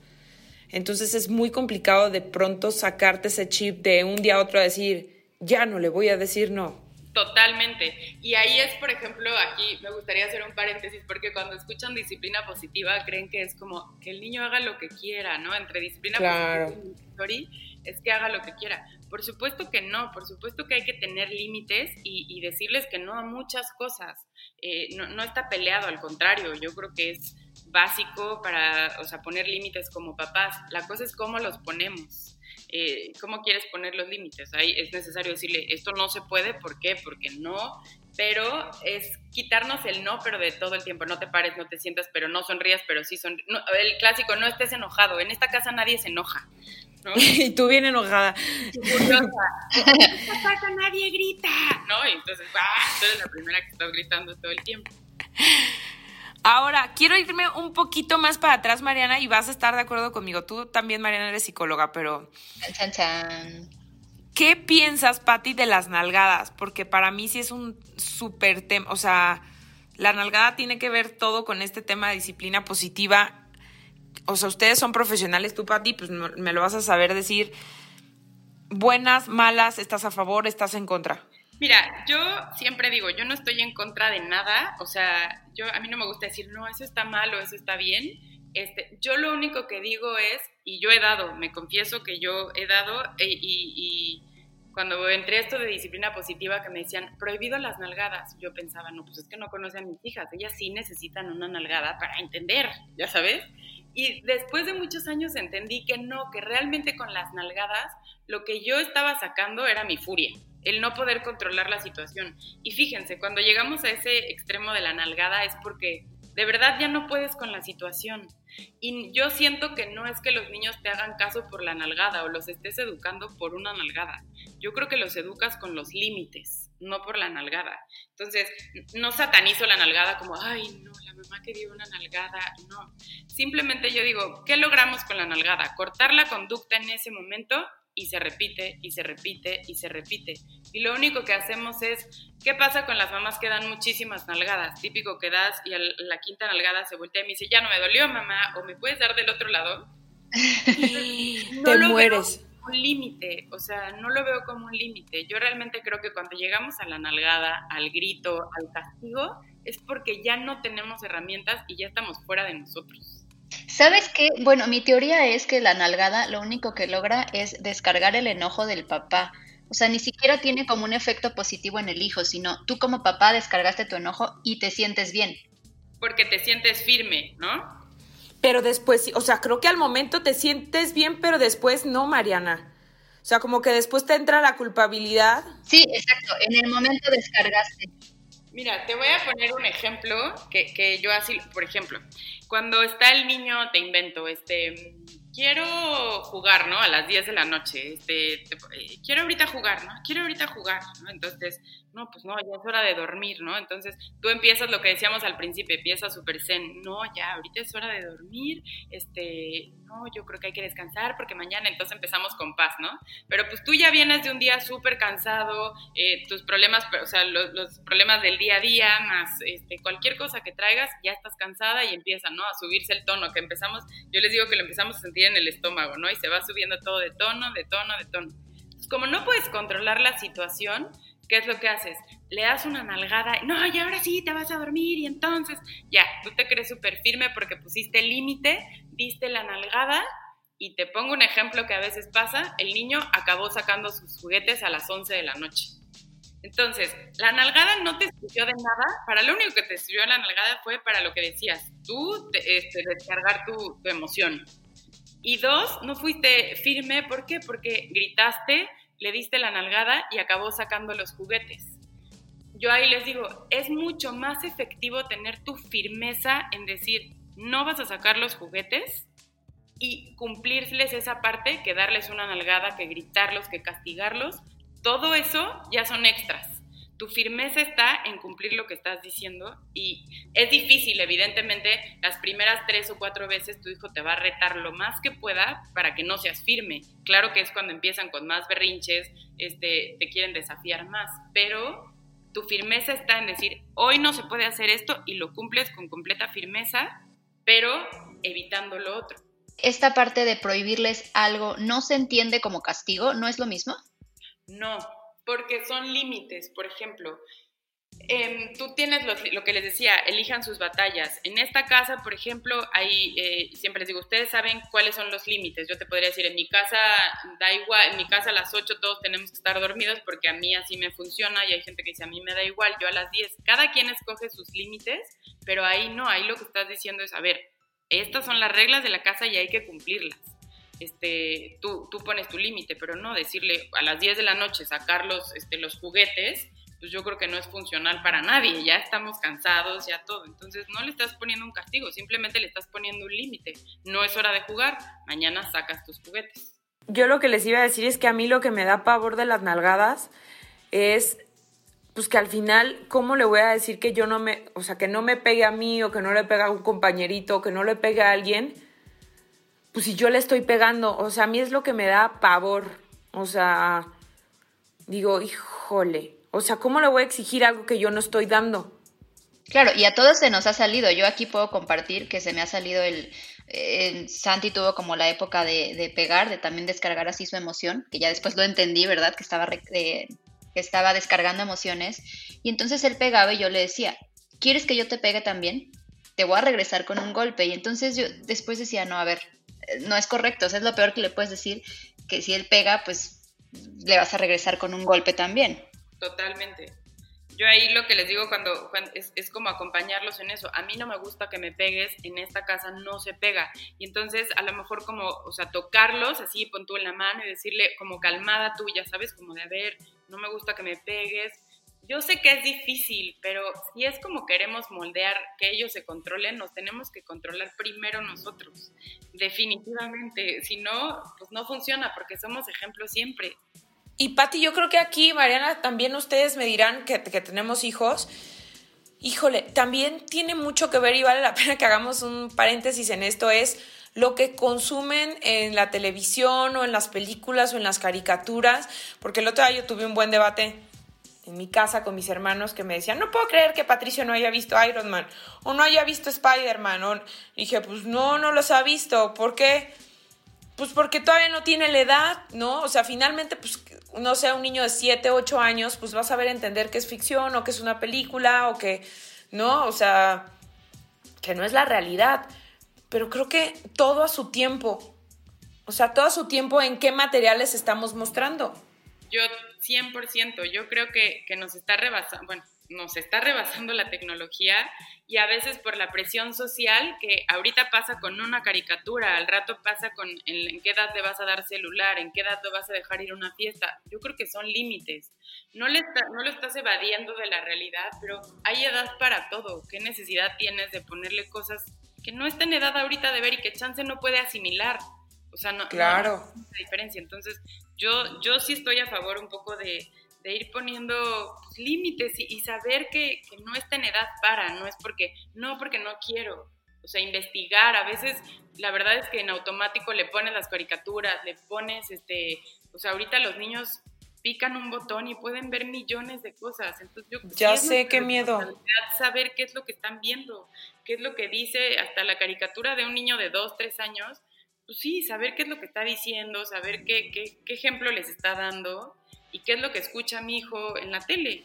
Speaker 3: Entonces es muy complicado de pronto sacarte ese chip de un día a otro a decir, ya no le voy a decir no.
Speaker 4: Totalmente. Y ahí es, por ejemplo, aquí me gustaría hacer un paréntesis porque cuando escuchan disciplina positiva creen que es como que el niño haga lo que quiera, ¿no? Entre disciplina positiva y es que haga lo que quiera. Por supuesto que no, por supuesto que hay que tener límites y, decirles que no a muchas cosas. Eh, no, no está peleado, al contrario, yo creo que es básico para, o sea, poner límites como papás. La cosa es cómo los ponemos. Eh, ¿Cómo quieres poner los límites? Ahí es necesario decirle, esto no se puede, ¿por qué? Porque no, pero es quitarnos el no, pero de todo el tiempo. No te pares, no te sientas, pero no sonrías, pero sí sonríes. el clásico, no estés enojado. En esta casa nadie se enoja.
Speaker 3: y tú bien enojada.
Speaker 4: En esta casa nadie grita. ¿No? Y entonces, ¡ah! tú eres la primera que estás gritando todo el tiempo.
Speaker 3: Ahora, quiero irme un poquito más para atrás, Mariana, y vas a estar de acuerdo conmigo. Tú también, Mariana, eres psicóloga, pero...
Speaker 2: Chan, chan.
Speaker 3: ¿Qué piensas, Patti, de las nalgadas? Porque para mí sí es un súper tema, o sea, la nalgada tiene que ver todo con este tema de disciplina positiva. O sea, ustedes son profesionales, tú, Patti, pues me lo vas a saber decir. Buenas, malas, estás a favor, estás en contra.
Speaker 4: Mira, yo siempre digo, yo no estoy en contra de nada, o sea, yo a mí no me gusta decir, no, eso está mal o eso está bien. Este, yo lo único que digo es, y yo he dado, me confieso que yo he dado, e, y, y, cuando entré esto de disciplina positiva que me decían, prohibido las nalgadas, yo pensaba, no, pues es que no conocen a mis hijas, ellas sí necesitan una nalgada para entender, ya sabes. Y después de muchos años entendí que no, que realmente con las nalgadas lo que yo estaba sacando era mi furia el no poder controlar la situación. Y fíjense, cuando llegamos a ese extremo de la nalgada es porque de verdad ya no puedes con la situación. Y yo siento que no es que los niños te hagan caso por la nalgada o los estés educando por una nalgada. Yo creo que los educas con los límites, no por la nalgada. Entonces, no satanizo la nalgada como, ay, no, la mamá quería una nalgada. No. Simplemente yo digo, ¿qué logramos con la nalgada? Cortar la conducta en ese momento y se repite y se repite y se repite. Y lo único que hacemos es, ¿qué pasa con las mamás que dan muchísimas nalgadas? Típico que das y a la quinta nalgada se voltea y me dice, ya no me dolió mamá, o me puedes dar del otro lado.
Speaker 3: no Te mueres.
Speaker 4: un límite, o sea, no lo veo como un límite. Yo realmente creo que cuando llegamos a la nalgada, al grito, al castigo, es porque ya no tenemos herramientas y ya estamos fuera de nosotros.
Speaker 2: ¿Sabes qué? Bueno, mi teoría es que la nalgada lo único que logra es descargar el enojo del papá. O sea, ni siquiera tiene como un efecto positivo en el hijo, sino tú como papá descargaste tu enojo y te sientes bien.
Speaker 4: Porque te sientes firme, ¿no?
Speaker 3: Pero después, o sea, creo que al momento te sientes bien, pero después no, Mariana. O sea, como que después te entra la culpabilidad.
Speaker 2: Sí, exacto. En el momento descargaste.
Speaker 4: Mira, te voy a poner un ejemplo que, que yo así, por ejemplo, cuando está el niño, te invento, este, quiero jugar, ¿no? A las 10 de la noche, este, eh, quiero ahorita jugar, ¿no? Quiero ahorita jugar, ¿no? Entonces, no, pues no, ya es hora de dormir, ¿no? Entonces tú empiezas lo que decíamos al principio, empiezas súper zen, no, ya, ahorita es hora de dormir, este, no, yo creo que hay que descansar porque mañana, entonces empezamos con paz, ¿no? Pero pues tú ya vienes de un día súper cansado, eh, tus problemas, o sea, los, problemas del día a día, más este, cualquier cosa que traigas, ya estás cansada y empieza, ¿no? A subirse el tono, que empezamos, yo les digo que lo empezamos a sentir en el estómago, ¿no? Y se va subiendo todo de tono, de tono, de tono. Entonces, como no puedes controlar la situación, ¿qué es lo que haces? Le das una nalgada, no, y ahora sí te vas a dormir y entonces, ya, tú te crees súper firme porque pusiste el límite, diste la nalgada y te pongo un ejemplo que a veces pasa, el niño acabó sacando sus juguetes a las 11 de la noche. Entonces, la nalgada no te sirvió de nada, para lo único que te sirvió la nalgada fue para lo que decías, tú este, descargar tu, tu emoción. Y dos, no fuiste firme, ¿por qué? Porque gritaste, le diste la nalgada y acabó sacando los juguetes. Yo ahí les digo, es mucho más efectivo tener tu firmeza en decir, no vas a sacar los juguetes, y cumplirles esa parte, que darles una nalgada, que gritarlos, que castigarlos, todo eso ya son extras. Tu firmeza está en cumplir lo que estás diciendo y es difícil, evidentemente, las primeras tres o cuatro veces tu hijo te va a retar lo más que pueda para que no seas firme. Claro que es cuando empiezan con más berrinches, este, te quieren desafiar más, pero tu firmeza está en decir, hoy no se puede hacer esto y lo cumples con completa firmeza, pero evitando lo otro.
Speaker 2: Esta parte de prohibirles algo no se entiende como castigo, ¿no es lo mismo?
Speaker 4: No, porque son límites. Por ejemplo, em, tú tienes lo, que les decía, elijan sus batallas. En esta casa, por ejemplo, hay, eh, siempre les digo, ustedes saben cuáles son los límites. Yo te podría decir, en mi casa da igual, en mi casa a las 8 todos tenemos que estar dormidos porque a mí así me funciona y hay gente que dice, a mí me da igual, yo a las 10. Cada quien escoge sus límites, pero ahí no, ahí lo que estás diciendo es, a ver, estas son las reglas de la casa y hay que cumplirlas este, tú, pones tu límite, pero no decirle a las 10 de la noche sacar los, este, los juguetes, pues yo creo que no es funcional para nadie, ya estamos cansados, ya todo. Entonces no le estás poniendo un castigo, simplemente le estás poniendo un límite. No es hora de jugar, mañana sacas tus juguetes.
Speaker 3: Yo lo que les iba a decir es que a mí lo que me da pavor de las nalgadas es pues que al final, ¿cómo le voy a decir que yo no me, o sea, que no me pegue a mí o que no le pegue a un compañerito o que no le pegue a alguien? Pues si yo le estoy pegando, o sea, a mí es lo que me da pavor, o sea, digo, híjole, o sea, ¿cómo le voy a exigir algo que yo no estoy dando?
Speaker 2: Claro, y a todos se nos ha salido, yo aquí puedo compartir que se me ha salido el, Santi tuvo como la época de, pegar, de también descargar así su emoción, que ya después lo entendí, ¿verdad? Que estaba, que estaba descargando emociones, y entonces él pegaba y yo le decía, ¿quieres que yo te pegue también? Te voy a regresar con un golpe, y entonces yo después decía, no, a ver, no es correcto, o sea, es lo peor que le puedes decir, que si él pega, pues le vas a regresar con un golpe también.
Speaker 4: Totalmente. Yo ahí lo que les digo cuando, es, es, como acompañarlos en eso. A mí no me gusta que me pegues, en esta casa no se pega. Y entonces a lo mejor como, o sea, tocarlos así, pon tú en la mano y decirle como calmada tuya, ¿sabes? Como de, a ver, no me gusta que me pegues, yo sé que es difícil, pero si es como queremos moldear que ellos se controlen, nos tenemos que controlar primero nosotros, definitivamente. Si no, pues no funciona porque somos ejemplos siempre.
Speaker 3: Y Patti, yo creo que aquí, Mariana, también ustedes me dirán que, que tenemos hijos. Híjole, también tiene mucho que ver y vale la pena que hagamos un paréntesis en esto, es lo que consumen en la televisión o en las películas o en las caricaturas, porque el otro día yo tuve un buen debate en mi casa con mis hermanos que me decían, no puedo creer que Patricio no haya visto Iron Man o no haya visto Spider-Man. dije, pues no, no los ha visto. ¿Por qué? Pues porque todavía no tiene la edad, ¿no? O sea, finalmente, pues, no sea un niño de 7, 8 años, pues va a saber entender que es ficción o que es una película o que, ¿no? O sea, que no es la realidad. Pero creo que todo a su tiempo. O sea, todo a su tiempo en qué materiales estamos mostrando.
Speaker 4: Yo 100%, yo creo que, nos está rebasando, bueno, nos está rebasando la tecnología y a veces por la presión social que ahorita pasa con una caricatura, al rato pasa con en, qué edad le vas a dar celular, en qué edad lo vas a dejar ir a una fiesta. Yo creo que son límites. No, le no lo estás evadiendo de la realidad, pero hay edad para todo. ¿Qué necesidad tienes de ponerle cosas que no está en edad ahorita de ver y que chance no puede asimilar? O sea, no,
Speaker 3: claro.
Speaker 4: no hay diferencia. Entonces, yo, yo sí estoy a favor un poco de, ir poniendo pues, límites y, saber que, no está en edad para, no es porque, no porque no quiero, o sea, investigar, a veces la verdad es que en automático le pones las caricaturas, le pones, este, o sea, ahorita los niños pican un botón y pueden ver millones de cosas, entonces yo
Speaker 3: ya sé qué miedo
Speaker 4: saber qué es lo que están viendo, qué es lo que dice hasta la caricatura de un niño de dos, tres años, pues sí, saber qué es lo que está diciendo, saber qué, qué, qué ejemplo les está dando y qué es lo que escucha mi hijo en la tele.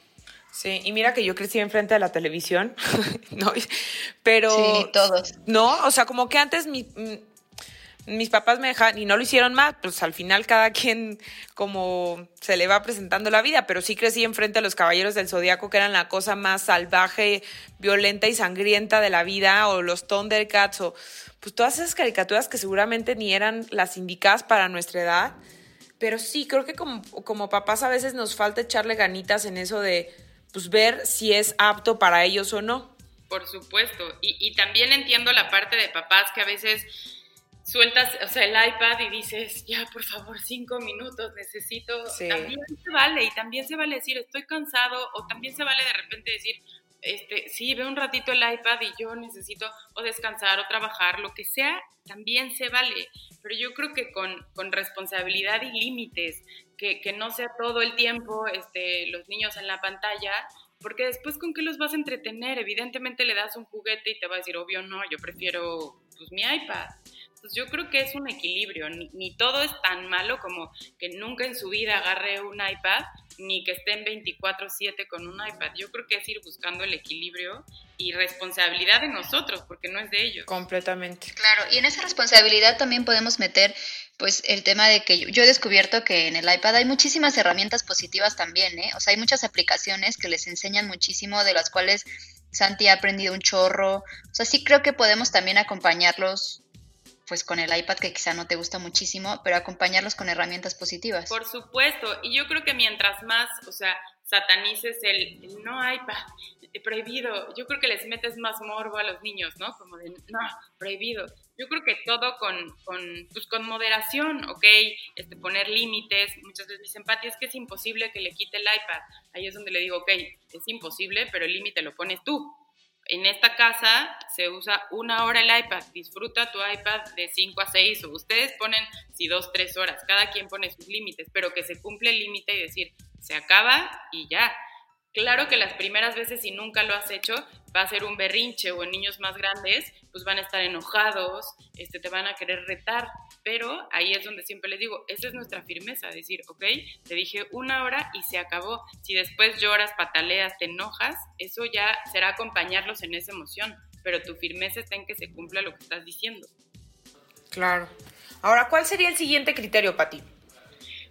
Speaker 3: Sí, y mira que yo crecí enfrente de la televisión, ¿no? Pero...
Speaker 2: Sí, todos.
Speaker 3: No, o sea, como que antes mi, mis papás me dejaban, y no lo hicieron más, pues al final cada quien como se le va presentando la vida, pero sí crecí enfrente a los Caballeros del Zodíaco, que eran la cosa más salvaje, violenta y sangrienta de la vida, o los Thundercats, o pues todas esas caricaturas que seguramente ni eran las indicadas para nuestra edad. Pero sí, creo que como, como papás a veces nos falta echarle ganitas en eso de pues ver si es apto para ellos o no.
Speaker 4: Por supuesto. Y también entiendo la parte de papás que a veces sueltas, o sea, el iPad y dices, ya, por favor, cinco minutos, necesito, también se vale, y también se vale decir, estoy cansado, o también se vale de repente decir, este, sí, ve un ratito el iPad y yo necesito o descansar o trabajar, lo que sea, también se vale, pero yo creo que con, con responsabilidad y límites, que, que, no sea todo el tiempo este, los niños en la pantalla, porque después con qué los vas a entretener, evidentemente le das un juguete y te va a decir, obvio no, yo prefiero pues, mi iPad. Pues yo creo que es un equilibrio, ni, todo es tan malo como que nunca en su vida agarre un iPad, ni que estén 24/7 con un iPad. Yo creo que es ir buscando el equilibrio y responsabilidad de nosotros, porque no es de ellos.
Speaker 3: Completamente.
Speaker 2: Claro, y en esa responsabilidad también podemos meter pues el tema de que yo, he descubierto que en el iPad hay muchísimas herramientas positivas también, ¿eh? O sea, hay muchas aplicaciones que les enseñan muchísimo, de las cuales Santi ha aprendido un chorro. O sea, sí creo que podemos también acompañarlos pues con el iPad que quizá no te gusta muchísimo, pero acompañarlos con herramientas positivas.
Speaker 4: Por supuesto, y yo creo que mientras más, o sea, satanices el, no iPad, prohibido, yo creo que les metes más morbo a los niños, ¿no? Como de, no, prohibido. Yo creo que todo con, con, pues con moderación, ¿ok? Este, poner límites. Muchas veces dicen, Pati, es que es imposible que le quite el iPad. Ahí es donde le digo, ok, es imposible, pero el límite lo pones tú en esta casa se usa una hora el iPad, disfruta tu iPad de 5 a 6 o ustedes ponen si 2, 3 horas, cada quien pone sus límites, pero que se cumple el límite y decir, se acaba y ya. Claro que las primeras veces si nunca lo has hecho va a ser un berrinche o en niños más grandes pues van a estar enojados, este, te van a querer retar, pero ahí es donde siempre les digo, esa es nuestra firmeza, decir, ok, te dije una hora y se acabó. Si después lloras, pataleas, te enojas, eso ya será acompañarlos en esa emoción, pero tu firmeza está en que se cumpla lo que estás diciendo.
Speaker 3: Claro. Ahora, ¿cuál sería el siguiente criterio, Pati?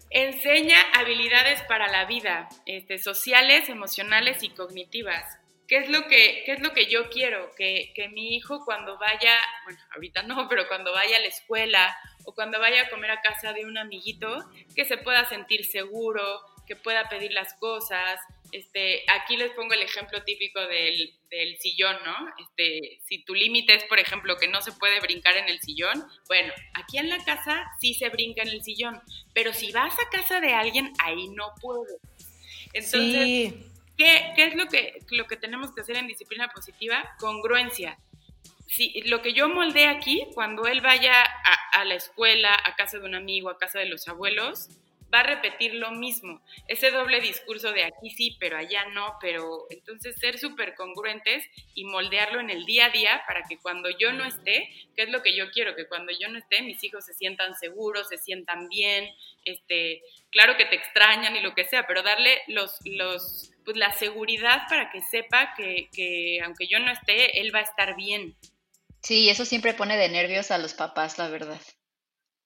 Speaker 4: Enseña habilidades para la vida, este, sociales, emocionales y cognitivas. ¿Qué es lo que, qué es lo que yo quiero? Que, que, mi hijo cuando vaya, bueno, ahorita no, pero cuando vaya a la escuela o cuando vaya a comer a casa de un amiguito, que se pueda sentir seguro, que pueda pedir las cosas. Este, aquí les pongo el ejemplo típico del, del sillón, ¿no? Este, si tu límite es, por ejemplo, que no se puede brincar en el sillón, bueno, aquí en la casa sí se brinca en el sillón, pero si vas a casa de alguien, ahí no puedes. Entonces, ¿qué, ¿qué, es lo que, lo que tenemos que hacer en disciplina positiva? Congruencia. Si, lo que yo moldeé aquí, cuando él vaya a, a la escuela, a casa de un amigo, a casa de los abuelos, va a repetir lo mismo. Ese doble discurso de aquí sí, pero allá no, pero entonces ser súper congruentes y moldearlo en el día a día para que cuando yo no esté, que es lo que yo quiero, que cuando yo no esté mis hijos se sientan seguros, se sientan bien, este, claro que te extrañan y lo que sea, pero darle los, los, pues la seguridad para que sepa que, que aunque yo no esté, él va a estar bien.
Speaker 2: Sí, eso siempre pone de nervios a los papás, la verdad.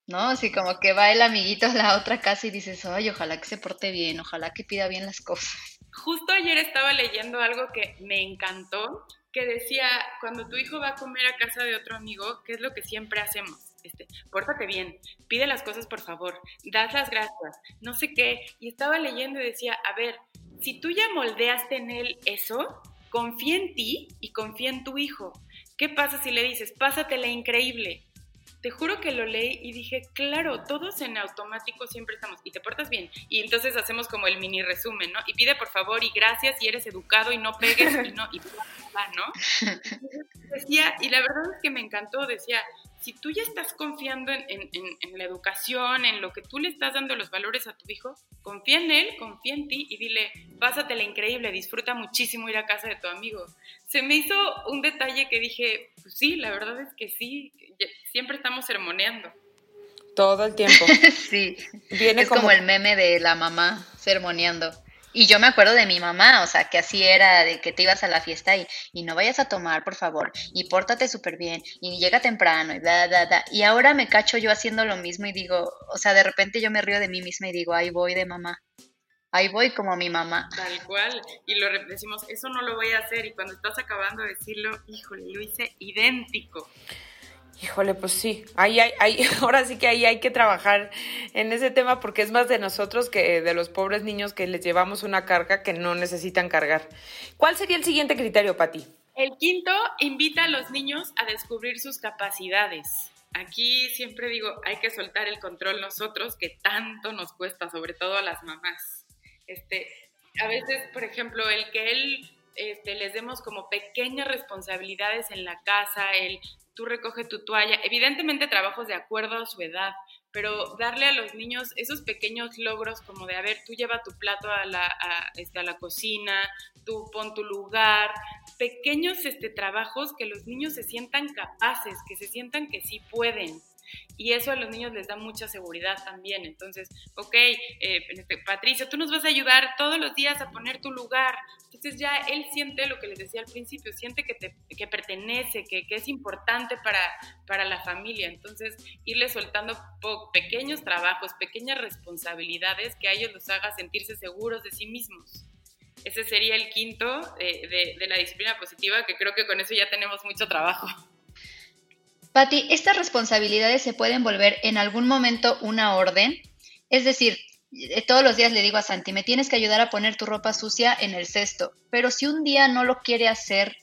Speaker 2: ¿no? Así como que va el amiguito a la otra casa y dices, ay, ojalá que se porte bien, ojalá que pida bien las cosas.
Speaker 4: Justo ayer estaba leyendo algo que me encantó, que decía, cuando tu hijo va a comer a casa de otro amigo, ¿qué es lo que siempre hacemos? Este, pórtate bien, pide las cosas por favor, das las gracias, no sé qué. Y estaba leyendo y decía, a ver, si tú ya moldeaste en él eso, confía en ti y confía en tu hijo. ¿Qué pasa si le dices, pásatela increíble? te juro que lo leí y dije, claro, todos en automático siempre estamos, y te portas bien. Y entonces hacemos como el mini resumen, ¿no? Y pide por favor y gracias y eres educado y no pegues y no, y ¿no? decía, y la verdad es que me encantó, decía, si tú ya estás confiando en, en, en, la educación, en lo que tú le estás dando los valores a tu hijo, confía en él, confía en ti y dile, pásatela increíble, disfruta muchísimo ir a casa de tu amigo. Se me hizo un detalle que dije, pues sí, la verdad es que sí, siempre estamos sermoneando.
Speaker 3: Todo el tiempo.
Speaker 2: sí. Viene es como... el meme de la mamá sermoneando. Y yo me acuerdo de mi mamá, o sea, que así era, de que te ibas a la fiesta y, y no vayas a tomar, por favor, y pórtate súper bien, y llega temprano, y da, da, da. Y ahora me cacho yo haciendo lo mismo y digo, o sea, de repente yo me río de mí misma y digo, ahí voy de mamá. Ahí voy como mi mamá.
Speaker 4: Tal cual. Y lo decimos, eso no lo voy a hacer. Y cuando estás acabando de decirlo, híjole, lo hice idéntico.
Speaker 3: Híjole, pues sí, ahí hay, ahora sí que ahí hay que trabajar en ese tema porque es más de nosotros que de los pobres niños que les llevamos una carga que no necesitan cargar. ¿Cuál sería el siguiente criterio, Pati?
Speaker 4: El quinto, invita a los niños a descubrir sus capacidades. aquí siempre digo, hay que soltar el control nosotros, que tanto nos cuesta, sobre todo a las mamás. Este, a veces, por ejemplo, el que él este, les demos como pequeñas responsabilidades en la casa, el tú recoge tu toalla, evidentemente trabajos de acuerdo a su edad, pero darle a los niños esos pequeños logros como de, a ver, tú lleva tu plato a la, a, este, a la cocina, tú pon tu lugar, pequeños este, trabajos que los niños se sientan capaces, que se sientan que sí pueden y eso a los niños les da mucha seguridad también. Entonces, ok, eh, este, Patricio, tú nos vas a ayudar todos los días a poner tu lugar. Entonces ya él siente lo que les decía al principio, siente que, te, que pertenece, que, que, es importante para, para la familia. Entonces, irle soltando pequeños trabajos, pequeñas responsabilidades que a ellos los haga sentirse seguros de sí mismos. Ese sería el quinto de, de, de la disciplina positiva, que creo que con eso ya tenemos mucho trabajo.
Speaker 2: Patti, ¿estas responsabilidades se pueden volver en algún momento una orden? Es decir, eh, todos los días le digo a Santi, me tienes que ayudar a poner tu ropa sucia en el cesto, pero si un día no lo quiere hacer,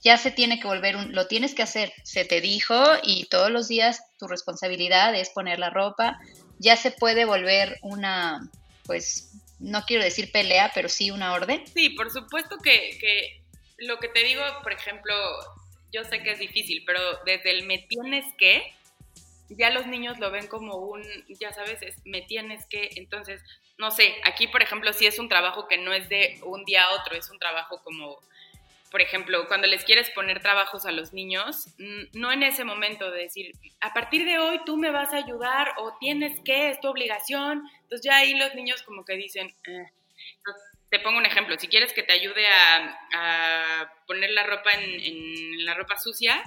Speaker 2: ya se tiene que volver un, lo tienes que hacer, se te dijo y todos los días tu responsabilidad es poner la ropa, ya se puede volver una, pues, no quiero decir pelea, pero sí una orden.
Speaker 4: Sí, por supuesto que, que lo que te digo, por ejemplo, yo sé que es difícil, pero desde el me tienes que, ya los niños lo ven como un, ya sabes, es me tienes que, entonces, no sé, aquí por ejemplo si es un trabajo que no es de un día a otro, es un trabajo como, por ejemplo, cuando les quieres poner trabajos a los niños, no en ese momento de decir, a partir de hoy tú me vas a ayudar o tienes que, es tu obligación, entonces ya ahí los niños como que dicen, eh te pongo un ejemplo, si quieres que te ayude a, poner la ropa en, la ropa sucia,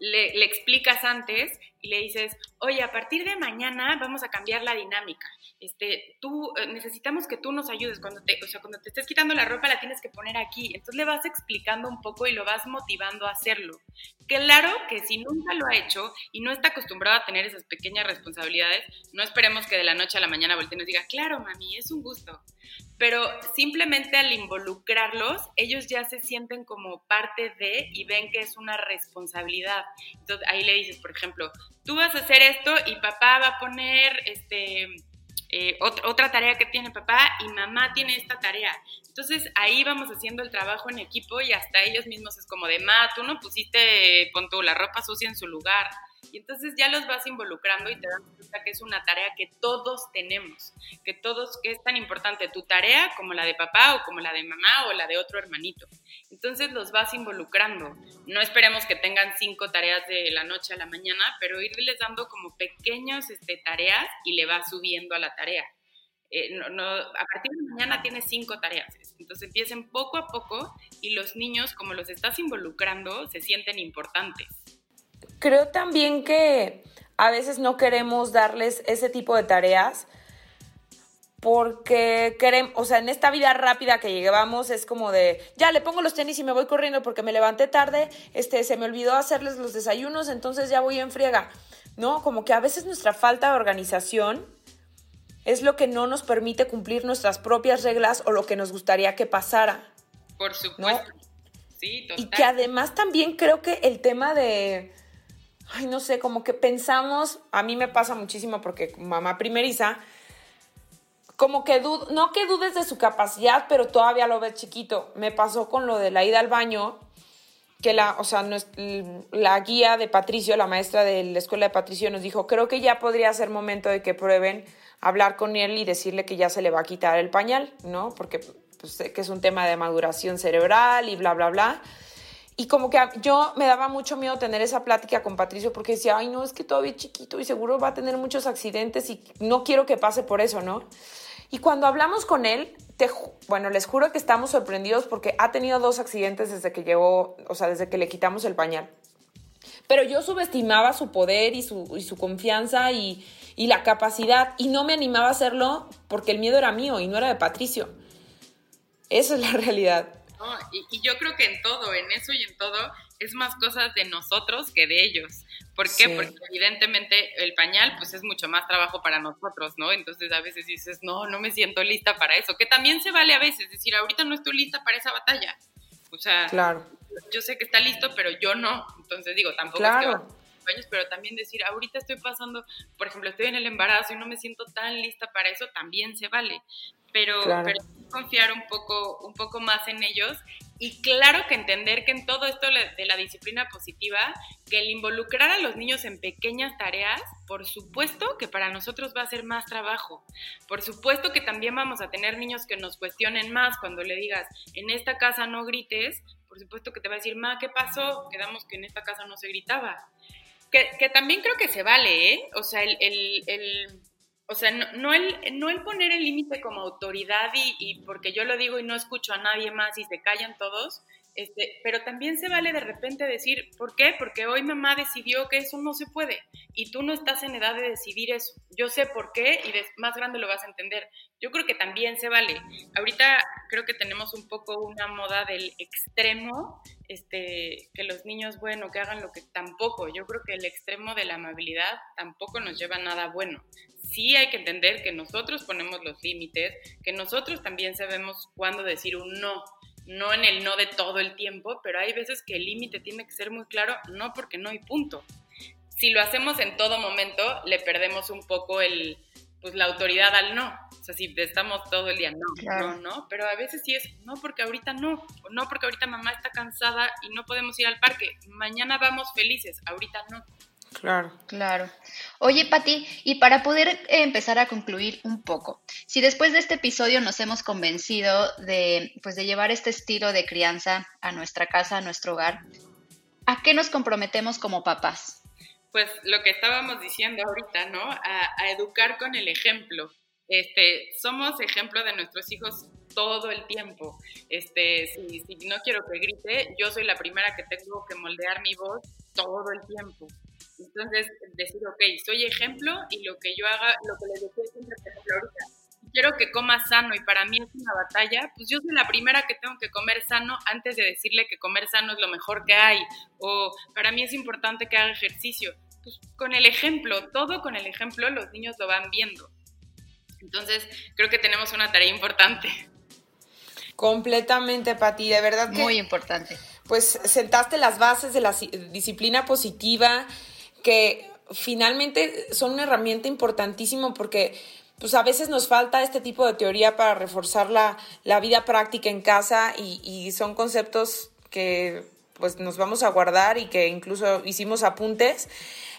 Speaker 4: le, explicas antes y le dices, oye, a partir de mañana vamos a cambiar la dinámica. Este, tú, eh, necesitamos que tú nos ayudes. Cuando te, o sea, cuando te estés quitando la ropa la tienes que poner aquí. Entonces le vas explicando un poco y lo vas motivando a hacerlo. Claro que si nunca lo ha hecho y no está acostumbrado a tener esas pequeñas responsabilidades, no esperemos que de la noche a la mañana voltee y nos diga, claro, mami, es un gusto. Pero simplemente al involucrarlos, ellos ya se sienten como parte de y ven que es una responsabilidad. Entonces ahí le dices, por ejemplo, tú vas a hacer esto y papá va a poner este, eh, otra, tarea que tiene papá y mamá tiene esta tarea. Entonces ahí vamos haciendo el trabajo en equipo y hasta ellos mismos es como de, ma, tú no pusiste, pon la ropa sucia en su lugar. Y entonces ya los vas involucrando y te das cuenta que es una tarea que todos tenemos, que todos, es tan importante tu tarea como la de papá o como la de mamá o la de otro hermanito. Entonces los vas involucrando. No esperemos que tengan cinco tareas de la noche a la mañana, pero irles dando como pequeños este, tareas y le vas subiendo a la tarea. Eh, a partir de mañana tienes cinco tareas. Entonces empiecen poco a poco y los niños, como los estás involucrando, se sienten importantes.
Speaker 3: Creo también que a veces no queremos darles ese tipo de tareas porque queremos, o sea, en esta vida rápida que llevamos es como de, ya le pongo los tenis y me voy corriendo porque me levanté tarde, este, se me olvidó hacerles los desayunos, entonces ya voy en friega, ¿no? Como que a veces nuestra falta de organización es lo que no nos permite cumplir nuestras propias reglas o lo que nos gustaría que pasara.
Speaker 4: Por supuesto. Sí,
Speaker 3: Y que además también creo que el tema de ay, no sé, como que pensamos, a mí me pasa muchísimo porque mamá primeriza, como que no que dudes de su capacidad, pero todavía lo ves chiquito. Me pasó con lo de la ida al baño, que la, o sea, la guía de Patricio, la maestra de la escuela de Patricio, nos dijo, creo que ya podría ser momento de que prueben hablar con él y decirle que ya se le va a quitar el pañal, ¿no? Porque pues, que es un tema de maduración cerebral y bla, bla, bla. Y como que yo me daba mucho miedo tener esa plática con Patricio porque decía, ay, no, es que todavía es chiquito y seguro va a tener muchos accidentes y no quiero que pase por eso, ¿no? Y cuando hablamos con él, te, bueno, les juro que estamos sorprendidos porque ha tenido dos accidentes desde que llegó, o sea, desde que le quitamos el pañal. Pero yo subestimaba su poder y su, y su confianza y, y la capacidad y no me animaba a hacerlo porque el miedo era mío y no era de Patricio. Esa es la realidad.
Speaker 4: Y, yo creo que en todo, en eso y en todo, es más cosas de nosotros que de ellos. ¿Por qué? Porque evidentemente el pañal pues es mucho más trabajo para nosotros, ¿no? Entonces a veces dices, no, no me siento lista para eso, que también se vale a veces, decir, ahorita no estoy lista para esa batalla. O sea,
Speaker 3: claro.
Speaker 4: yo sé que está listo, pero yo no. Entonces digo, tampoco
Speaker 3: claro.
Speaker 4: años, pero también decir, ahorita estoy pasando, por ejemplo, estoy en el embarazo y no me siento tan lista para eso, también se vale. Pero, pero confiar un poco, un poco más en ellos y claro que entender que en todo esto de la disciplina positiva, que el involucrar a los niños en pequeñas tareas, por supuesto que para nosotros va a ser más trabajo. Por supuesto que también vamos a tener niños que nos cuestionen más cuando le digas, en esta casa no grites, por supuesto que te va a decir, ma, ¿qué pasó? Quedamos que en esta casa no se gritaba. Que, que también creo que se vale, ¿eh? O sea, el, el, o sea, no, el, no el poner el límite como autoridad y, y, porque yo lo digo y no escucho a nadie más y se callan todos, este, pero también se vale de repente decir, ¿por qué? Porque hoy mamá decidió que eso no se puede y tú no estás en edad de decidir eso. Yo sé por qué y de, más grande lo vas a entender. Yo creo que también se vale. Ahorita creo que tenemos un poco una moda del extremo, este, que los niños, bueno, que hagan lo que tampoco. Yo creo que el extremo de la amabilidad tampoco nos lleva a nada bueno. Sí hay que entender que nosotros ponemos los límites, que nosotros también sabemos cuándo decir un no no en el no de todo el tiempo, pero hay veces que el límite tiene que ser muy claro, no porque no hay punto. Si lo hacemos en todo momento, le perdemos un poco el, pues la autoridad al no. O sea, si estamos todo el día, no, no, no, pero a veces sí es, no porque ahorita no, o no porque ahorita mamá está cansada y no podemos ir al parque, mañana vamos felices, ahorita no.
Speaker 3: Claro.
Speaker 2: Claro. Oye, Pati, y para poder empezar a concluir un poco, si después de este episodio nos hemos convencido de, pues, de llevar este estilo de crianza a nuestra casa, a nuestro hogar, ¿a qué nos comprometemos como papás?
Speaker 4: Pues lo que estábamos diciendo ahorita, ¿no? A, educar con el ejemplo. Este, somos ejemplo de nuestros hijos todo el tiempo. Este, si, si no quiero que grite, yo soy la primera que tengo que moldear mi voz todo el tiempo. Entonces, decir, ok, soy ejemplo y lo que yo haga, lo que les decía siempre, por ejemplo, ahorita, quiero que coma sano y para mí es una batalla, pues yo soy la primera que tengo que comer sano antes de decirle que comer sano es lo mejor que hay. O para mí es importante que haga ejercicio. Pues con el ejemplo, todo con el ejemplo, los niños lo van viendo. Entonces, creo que tenemos una tarea importante.
Speaker 3: Completamente, Pati, de verdad que...
Speaker 2: Muy importante.
Speaker 3: Pues sentaste las bases de la disciplina positiva, que finalmente son una herramienta importantísima porque pues a veces nos falta este tipo de teoría para reforzar la, la vida práctica en casa y, son conceptos que pues nos vamos a guardar y que incluso hicimos apuntes.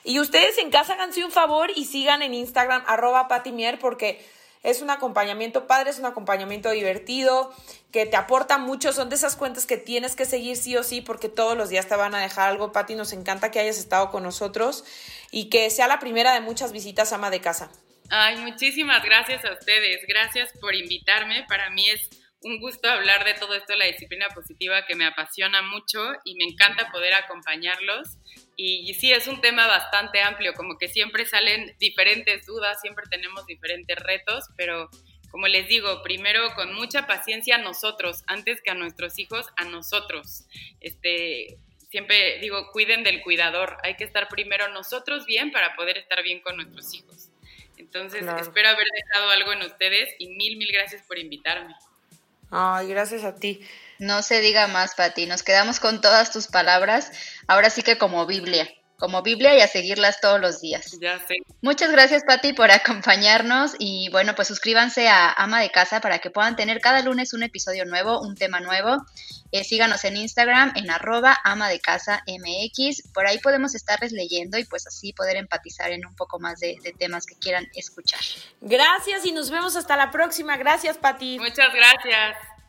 Speaker 3: Y ustedes en casa háganse un favor y sigan en Instagram arroba patimier porque es un acompañamiento padre, es un acompañamiento divertido, que te aporta mucho. Son de esas cuentas que tienes que seguir sí o sí porque todos los días te van a dejar algo. Pati, nos encanta que hayas estado con nosotros y que sea la primera de muchas visitas ama de casa.
Speaker 4: Ay, muchísimas gracias a ustedes. Gracias por invitarme. Para mí es un gusto hablar de todo esto, la disciplina positiva que me apasiona mucho y me encanta poder acompañarlos. Y, sí, es un tema bastante amplio, como que siempre salen diferentes dudas, siempre tenemos diferentes retos, pero como les digo, primero con mucha paciencia a nosotros, antes que a nuestros hijos, a nosotros. Este, siempre digo, cuiden del cuidador, hay que estar primero nosotros bien para poder estar bien con nuestros hijos. Entonces, espero haber dejado algo en ustedes y mil, mil gracias por invitarme.
Speaker 3: Ay, gracias a ti.
Speaker 2: No se diga más, Pati. Nos quedamos con todas tus palabras. Ahora sí que como Biblia. Como Biblia y a seguirlas todos los días.
Speaker 4: Ya sé.
Speaker 2: Muchas gracias, Pati, por acompañarnos. Y bueno, pues suscríbanse a Ama de Casa para que puedan tener cada lunes un episodio nuevo, un tema nuevo. Eh, síganos en Instagram en arroba ama de casa MX. Por ahí podemos estarles leyendo y pues así poder empatizar en un poco más de, de temas que quieran escuchar.
Speaker 3: Gracias y nos vemos hasta la próxima. Gracias, Pati.
Speaker 4: Muchas gracias.